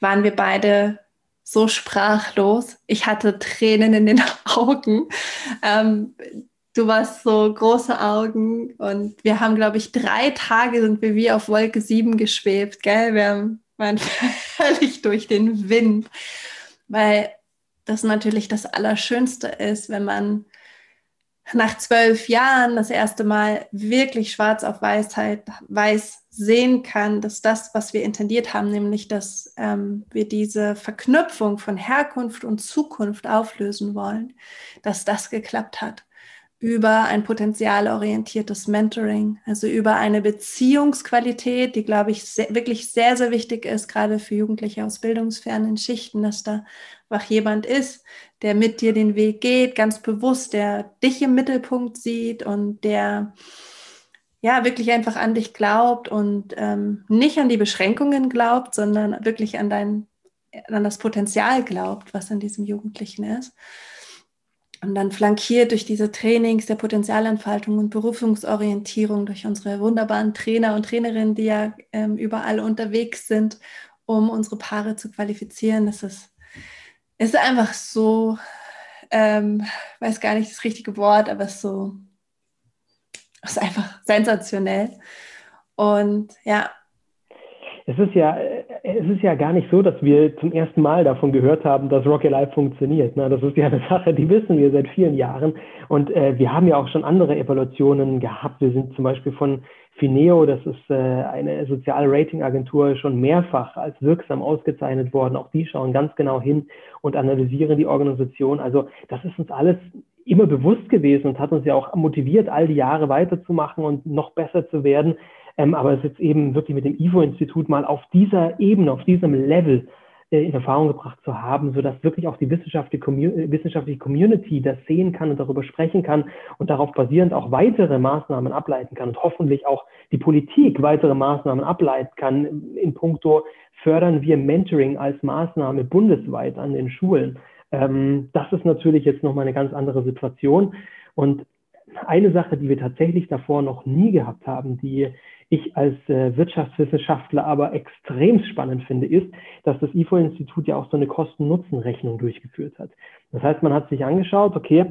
waren wir beide so sprachlos. Ich hatte Tränen in den [laughs] Augen. Ähm, du warst so große Augen und wir haben, glaube ich, drei Tage sind wir wie auf Wolke 7 geschwebt, gell? Wir haben waren [laughs] völlig durch den Wind, weil das natürlich das Allerschönste ist, wenn man nach zwölf Jahren das erste Mal wirklich schwarz auf Weisheit, weiß sehen kann, dass das, was wir intendiert haben, nämlich dass ähm, wir diese Verknüpfung von Herkunft und Zukunft auflösen wollen, dass das geklappt hat über ein potenzialorientiertes Mentoring, also über eine Beziehungsqualität, die, glaube ich, sehr, wirklich sehr, sehr wichtig ist, gerade für Jugendliche aus bildungsfernen Schichten, dass da einfach jemand ist, der mit dir den Weg geht, ganz bewusst, der dich im Mittelpunkt sieht und der ja wirklich einfach an dich glaubt und ähm, nicht an die Beschränkungen glaubt, sondern wirklich an dein, an das Potenzial glaubt, was in diesem Jugendlichen ist. Und dann flankiert durch diese Trainings der Potenzialentfaltung und Berufungsorientierung durch unsere wunderbaren Trainer und Trainerinnen, die ja ähm, überall unterwegs sind, um unsere Paare zu qualifizieren. Das ist, ist einfach so, ähm, weiß gar nicht das richtige Wort, aber es ist so, es ist einfach sensationell. Und ja, es ist ja, es ist ja gar nicht so, dass wir zum ersten Mal davon gehört haben, dass Rocket Live funktioniert. Ne? Das ist ja eine [laughs] Sache, die wissen wir seit vielen Jahren. Und äh, wir haben ja auch schon andere Evaluationen gehabt. Wir sind zum Beispiel von Fineo, das ist äh, eine soziale Ratingagentur, schon mehrfach als wirksam ausgezeichnet worden. Auch die schauen ganz genau hin und analysieren die Organisation. Also das ist uns alles immer bewusst gewesen und hat uns ja auch motiviert, all die Jahre weiterzumachen und noch besser zu werden. Ähm, aber es ist eben wirklich mit dem IFO-Institut mal auf dieser Ebene, auf diesem Level äh, in Erfahrung gebracht zu haben, sodass wirklich auch die wissenschaftliche, Commun wissenschaftliche Community das sehen kann und darüber sprechen kann und darauf basierend auch weitere Maßnahmen ableiten kann und hoffentlich auch die Politik weitere Maßnahmen ableiten kann. In puncto fördern wir Mentoring als Maßnahme bundesweit an den Schulen. Ähm, das ist natürlich jetzt nochmal eine ganz andere Situation. Und eine Sache, die wir tatsächlich davor noch nie gehabt haben, die ich als äh, Wirtschaftswissenschaftler aber extrem spannend finde, ist, dass das IFO-Institut ja auch so eine Kosten-Nutzen-Rechnung durchgeführt hat. Das heißt, man hat sich angeschaut, okay,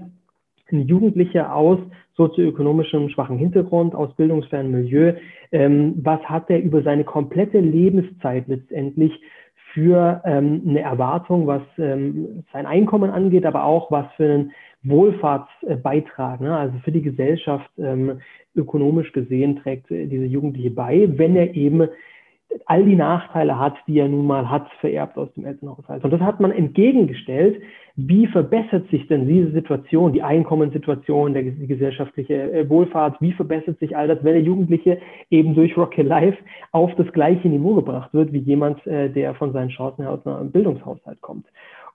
ein Jugendlicher aus sozioökonomischem schwachen Hintergrund, aus bildungsfernem Milieu, ähm, was hat er über seine komplette Lebenszeit letztendlich für ähm, eine Erwartung, was ähm, sein Einkommen angeht, aber auch was für einen Wohlfahrtsbeitrag, ne? also für die Gesellschaft ähm, ökonomisch gesehen trägt äh, diese Jugendliche bei, wenn er eben all die Nachteile hat, die er nun mal hat, vererbt aus dem Elternhaushalt. Und das hat man entgegengestellt. Wie verbessert sich denn diese Situation, die Einkommenssituation, der, die gesellschaftliche äh, Wohlfahrt, wie verbessert sich all das, wenn der Jugendliche eben durch Rocket Life auf das gleiche Niveau gebracht wird, wie jemand, äh, der von seinen Chancen aus einem Bildungshaushalt kommt?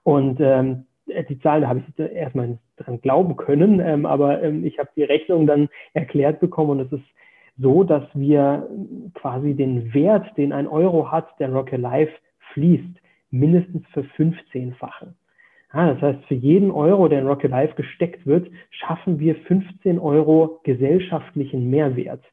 Und ähm, äh, die Zahlen, da habe ich erstmal nicht dran glauben können, ähm, aber ähm, ich habe die Rechnung dann erklärt bekommen und es ist so, dass wir quasi den Wert, den ein Euro hat, der Rocket Life fließt, mindestens für 15-fachen. Ja, das heißt, für jeden Euro, der in Rocket Life gesteckt wird, schaffen wir 15 Euro gesellschaftlichen Mehrwert.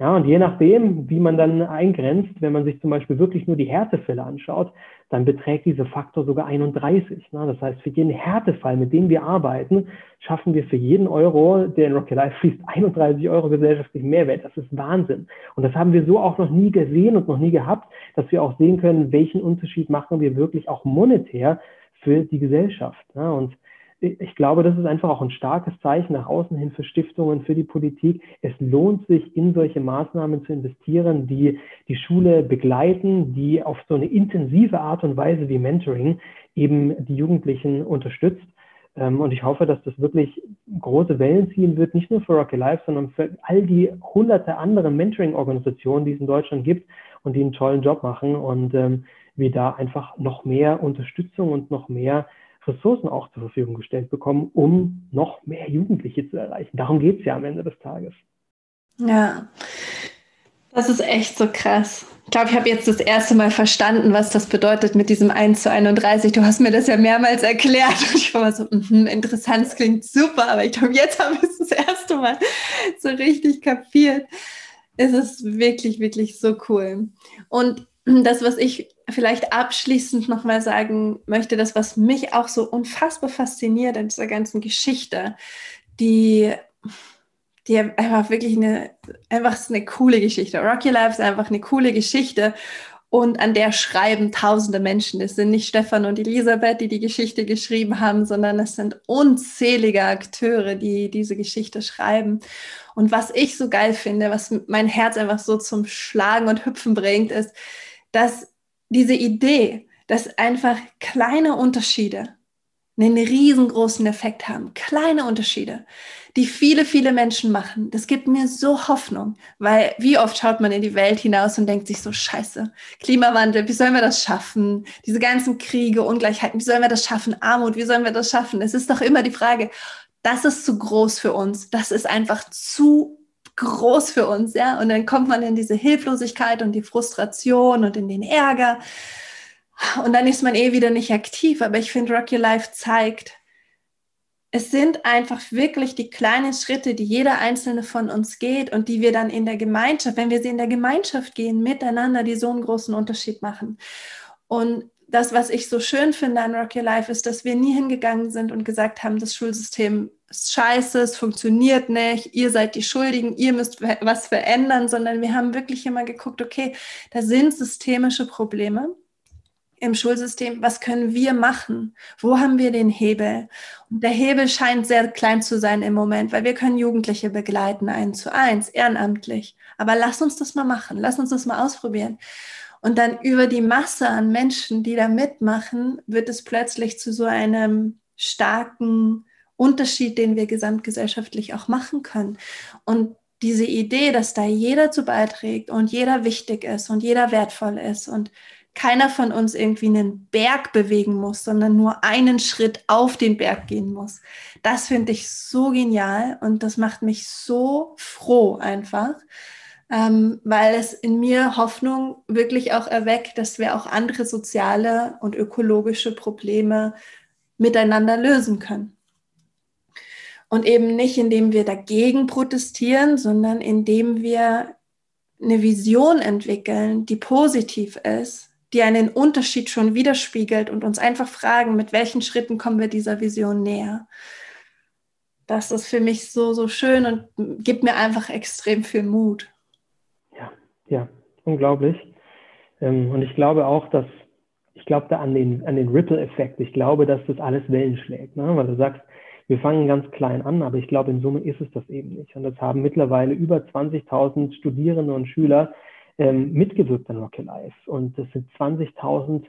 Ja, und je nachdem, wie man dann eingrenzt, wenn man sich zum Beispiel wirklich nur die Härtefälle anschaut, dann beträgt dieser Faktor sogar 31. Ne? Das heißt, für jeden Härtefall, mit dem wir arbeiten, schaffen wir für jeden Euro, der in Rocket Life fließt, 31 Euro gesellschaftlichen Mehrwert. Das ist Wahnsinn. Und das haben wir so auch noch nie gesehen und noch nie gehabt, dass wir auch sehen können, welchen Unterschied machen wir wirklich auch monetär für die Gesellschaft. Ne? Und ich glaube, das ist einfach auch ein starkes Zeichen nach außen hin für Stiftungen, für die Politik. Es lohnt sich, in solche Maßnahmen zu investieren, die die Schule begleiten, die auf so eine intensive Art und Weise wie Mentoring eben die Jugendlichen unterstützt. Ähm, und ich hoffe, dass das wirklich große Wellen ziehen wird, nicht nur für Rocky Life, sondern für all die hunderte anderen Mentoring-Organisationen, die es in Deutschland gibt und die einen tollen Job machen und ähm, wir da einfach noch mehr Unterstützung und noch mehr Ressourcen auch zur Verfügung gestellt bekommen, um noch mehr Jugendliche zu erreichen. Darum geht es ja am Ende des Tages. Ja, das ist echt so krass. Ich glaube, ich habe jetzt das erste Mal verstanden, was das bedeutet mit diesem 1 zu 31. Du hast mir das ja mehrmals erklärt und ich war mal so, mm, interessant, es klingt super, aber ich glaube, jetzt habe ich es das erste Mal so richtig kapiert. Es ist wirklich, wirklich so cool. Und das, was ich vielleicht abschließend nochmal sagen möchte, das, was mich auch so unfassbar fasziniert in dieser ganzen Geschichte, die, die einfach wirklich eine, einfach eine coole Geschichte. Rocky Life ist einfach eine coole Geschichte und an der schreiben tausende Menschen. Es sind nicht Stefan und Elisabeth, die die Geschichte geschrieben haben, sondern es sind unzählige Akteure, die diese Geschichte schreiben. Und was ich so geil finde, was mein Herz einfach so zum Schlagen und Hüpfen bringt, ist, dass diese Idee, dass einfach kleine Unterschiede einen riesengroßen Effekt haben. Kleine Unterschiede, die viele, viele Menschen machen. Das gibt mir so Hoffnung, weil wie oft schaut man in die Welt hinaus und denkt sich so, scheiße, Klimawandel, wie sollen wir das schaffen? Diese ganzen Kriege, Ungleichheiten, wie sollen wir das schaffen? Armut, wie sollen wir das schaffen? Es ist doch immer die Frage, das ist zu groß für uns. Das ist einfach zu groß für uns, ja. Und dann kommt man in diese Hilflosigkeit und die Frustration und in den Ärger. Und dann ist man eh wieder nicht aktiv. Aber ich finde, Rock Your Life zeigt, es sind einfach wirklich die kleinen Schritte, die jeder einzelne von uns geht und die wir dann in der Gemeinschaft, wenn wir sie in der Gemeinschaft gehen, miteinander, die so einen großen Unterschied machen. Und das, was ich so schön finde an Rock Your Life, ist, dass wir nie hingegangen sind und gesagt haben, das Schulsystem ist scheiße, es funktioniert nicht, ihr seid die Schuldigen, ihr müsst was verändern, sondern wir haben wirklich immer geguckt, okay, da sind systemische Probleme im Schulsystem, was können wir machen? Wo haben wir den Hebel? Und der Hebel scheint sehr klein zu sein im Moment, weil wir können Jugendliche begleiten, eins zu eins, ehrenamtlich. Aber lass uns das mal machen, lass uns das mal ausprobieren. Und dann über die Masse an Menschen, die da mitmachen, wird es plötzlich zu so einem starken Unterschied, den wir gesamtgesellschaftlich auch machen können. Und diese Idee, dass da jeder zu beiträgt und jeder wichtig ist und jeder wertvoll ist und keiner von uns irgendwie einen Berg bewegen muss, sondern nur einen Schritt auf den Berg gehen muss. Das finde ich so genial und das macht mich so froh einfach, ähm, weil es in mir Hoffnung wirklich auch erweckt, dass wir auch andere soziale und ökologische Probleme miteinander lösen können. Und eben nicht, indem wir dagegen protestieren, sondern indem wir eine Vision entwickeln, die positiv ist, die einen Unterschied schon widerspiegelt und uns einfach fragen, mit welchen Schritten kommen wir dieser Vision näher. Das ist für mich so, so schön und gibt mir einfach extrem viel Mut. Ja, unglaublich. Ähm, und ich glaube auch, dass, ich glaube da an den, an den Ripple-Effekt. Ich glaube, dass das alles Wellen schlägt, ne? weil du sagst, wir fangen ganz klein an, aber ich glaube, in Summe ist es das eben nicht. Und das haben mittlerweile über 20.000 Studierende und Schüler ähm, mitgewirkt an Rocket Life. Und das sind 20.000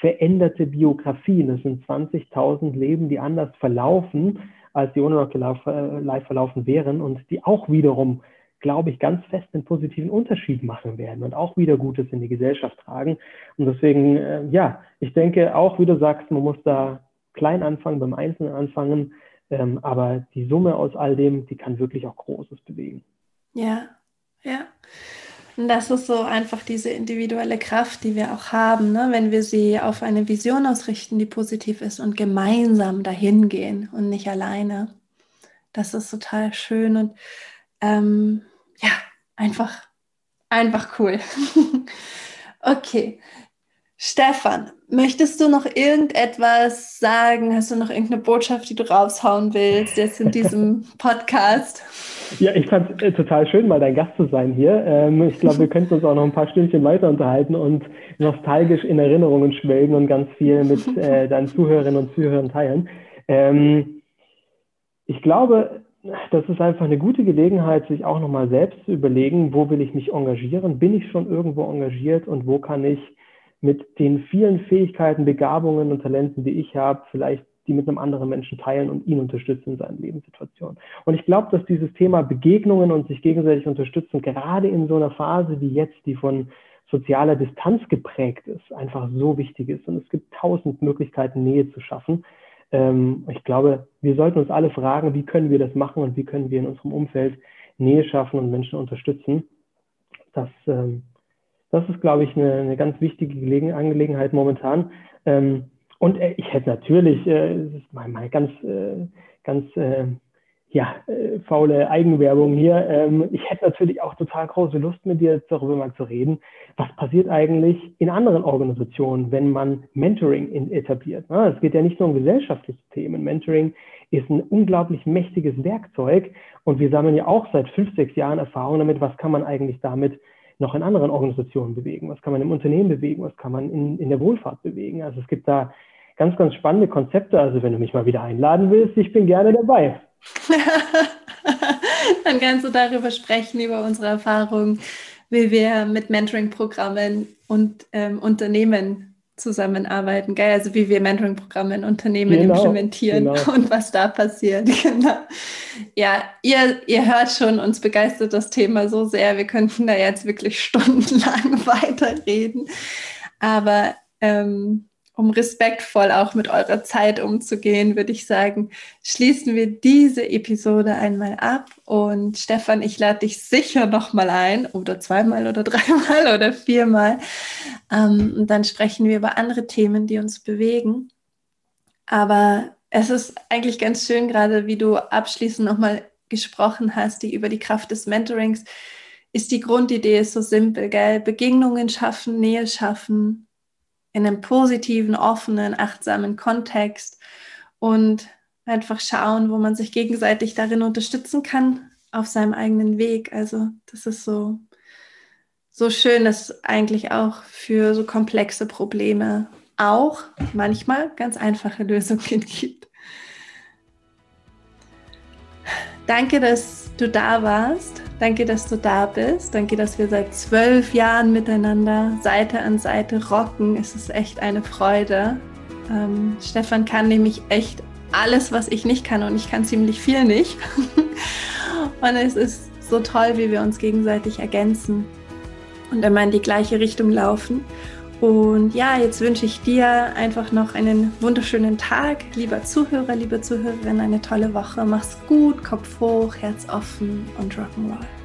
veränderte Biografien. Das sind 20.000 Leben, die anders verlaufen, als die ohne Rocket Life äh, verlaufen wären und die auch wiederum glaube ich, ganz fest einen positiven Unterschied machen werden und auch wieder Gutes in die Gesellschaft tragen. Und deswegen, äh, ja, ich denke auch, wie du sagst, man muss da klein anfangen, beim Einzelnen anfangen, ähm, aber die Summe aus all dem, die kann wirklich auch Großes bewegen. Ja, ja. Und das ist so einfach diese individuelle Kraft, die wir auch haben, ne? wenn wir sie auf eine Vision ausrichten, die positiv ist und gemeinsam dahin gehen und nicht alleine. Das ist total schön und ähm, ja, einfach Einfach cool. [laughs] okay. Stefan, möchtest du noch irgendetwas sagen? Hast du noch irgendeine Botschaft, die du raushauen willst jetzt in diesem [laughs] Podcast? Ja, ich fand es äh, total schön, mal dein Gast zu sein hier. Ähm, ich glaube, wir könnten uns auch noch ein paar Stündchen weiter unterhalten und nostalgisch in Erinnerungen schwelgen und ganz viel mit [laughs] äh, deinen Zuhörerinnen und Zuhörern teilen. Ähm, ich glaube, das ist einfach eine gute Gelegenheit, sich auch nochmal selbst zu überlegen, wo will ich mich engagieren? Bin ich schon irgendwo engagiert und wo kann ich mit den vielen Fähigkeiten, Begabungen und Talenten, die ich habe, vielleicht die mit einem anderen Menschen teilen und ihn unterstützen in seinen Lebenssituationen. Und ich glaube, dass dieses Thema Begegnungen und sich gegenseitig unterstützen, gerade in so einer Phase wie jetzt, die von sozialer Distanz geprägt ist, einfach so wichtig ist. Und es gibt tausend Möglichkeiten, Nähe zu schaffen. Ähm, ich glaube, wir sollten uns alle fragen, wie können wir das machen und wie können wir in unserem Umfeld Nähe schaffen und Menschen unterstützen. Das ähm, das ist, glaube ich, eine, eine ganz wichtige Gelegen Angelegenheit momentan. Ähm, und äh, ich hätte natürlich, äh, das ist mal, mal ganz, äh, ganz äh, ja, äh, faule Eigenwerbung hier. Ähm, ich hätte natürlich auch total große Lust, mit dir darüber mal zu reden. Was passiert eigentlich in anderen Organisationen, wenn man Mentoring in, etabliert? Es geht ja nicht nur um gesellschaftliche Themen. Mentoring ist ein unglaublich mächtiges Werkzeug und wir sammeln ja auch seit fünf, sechs Jahren Erfahrung damit, was kann man eigentlich damit noch in anderen Organisationen bewegen? Was kann man im Unternehmen bewegen? Was kann man in, in der Wohlfahrt bewegen? Also es gibt da ganz, ganz spannende Konzepte. Also wenn du mich mal wieder einladen willst, ich bin gerne dabei. [laughs] Dann kannst du darüber sprechen, über unsere Erfahrungen, wie wir mit Mentoring-Programmen und ähm, Unternehmen zusammenarbeiten, geil, also wie wir Mentoring-Programme in Unternehmen genau, implementieren genau. [laughs] und was da passiert. [laughs] Genau. Ja, ihr, ihr hört schon, uns begeistert das Thema so sehr. Wir könnten da jetzt wirklich stundenlang weiterreden. Aber ähm, um respektvoll auch mit eurer Zeit umzugehen, würde ich sagen, schließen wir diese Episode einmal ab. Und Stefan, ich lade dich sicher nochmal ein, oder zweimal oder [laughs] dreimal oder viermal. Ähm, und dann sprechen wir über andere Themen, die uns bewegen. Aber es ist eigentlich ganz schön, gerade wie du abschließend nochmal gesprochen hast, die über die Kraft des Mentorings ist die Grundidee so simpel, gell? Begegnungen schaffen, Nähe schaffen, in einem positiven, offenen, achtsamen Kontext und einfach schauen, wo man sich gegenseitig darin unterstützen kann auf seinem eigenen Weg. Also das ist so, so schön, dass eigentlich auch für so komplexe Probleme auch manchmal ganz einfache Lösungen [laughs] gibt. Danke, dass du da warst. Danke, dass du da bist. Danke, dass wir seit zwölf Jahren miteinander Seite an Seite rocken. Es ist echt eine Freude. Ähm, Stefan kann nämlich echt alles, was ich nicht kann und ich kann ziemlich viel nicht. [laughs] und es ist so toll, wie wir uns gegenseitig ergänzen und immer in die gleiche Richtung laufen. Und ja, jetzt wünsche ich dir einfach noch einen wunderschönen Tag, lieber Zuhörer, liebe Zuhörerin, eine tolle Woche. Mach's gut, Kopf hoch, Herz offen und Rock'n'Roll.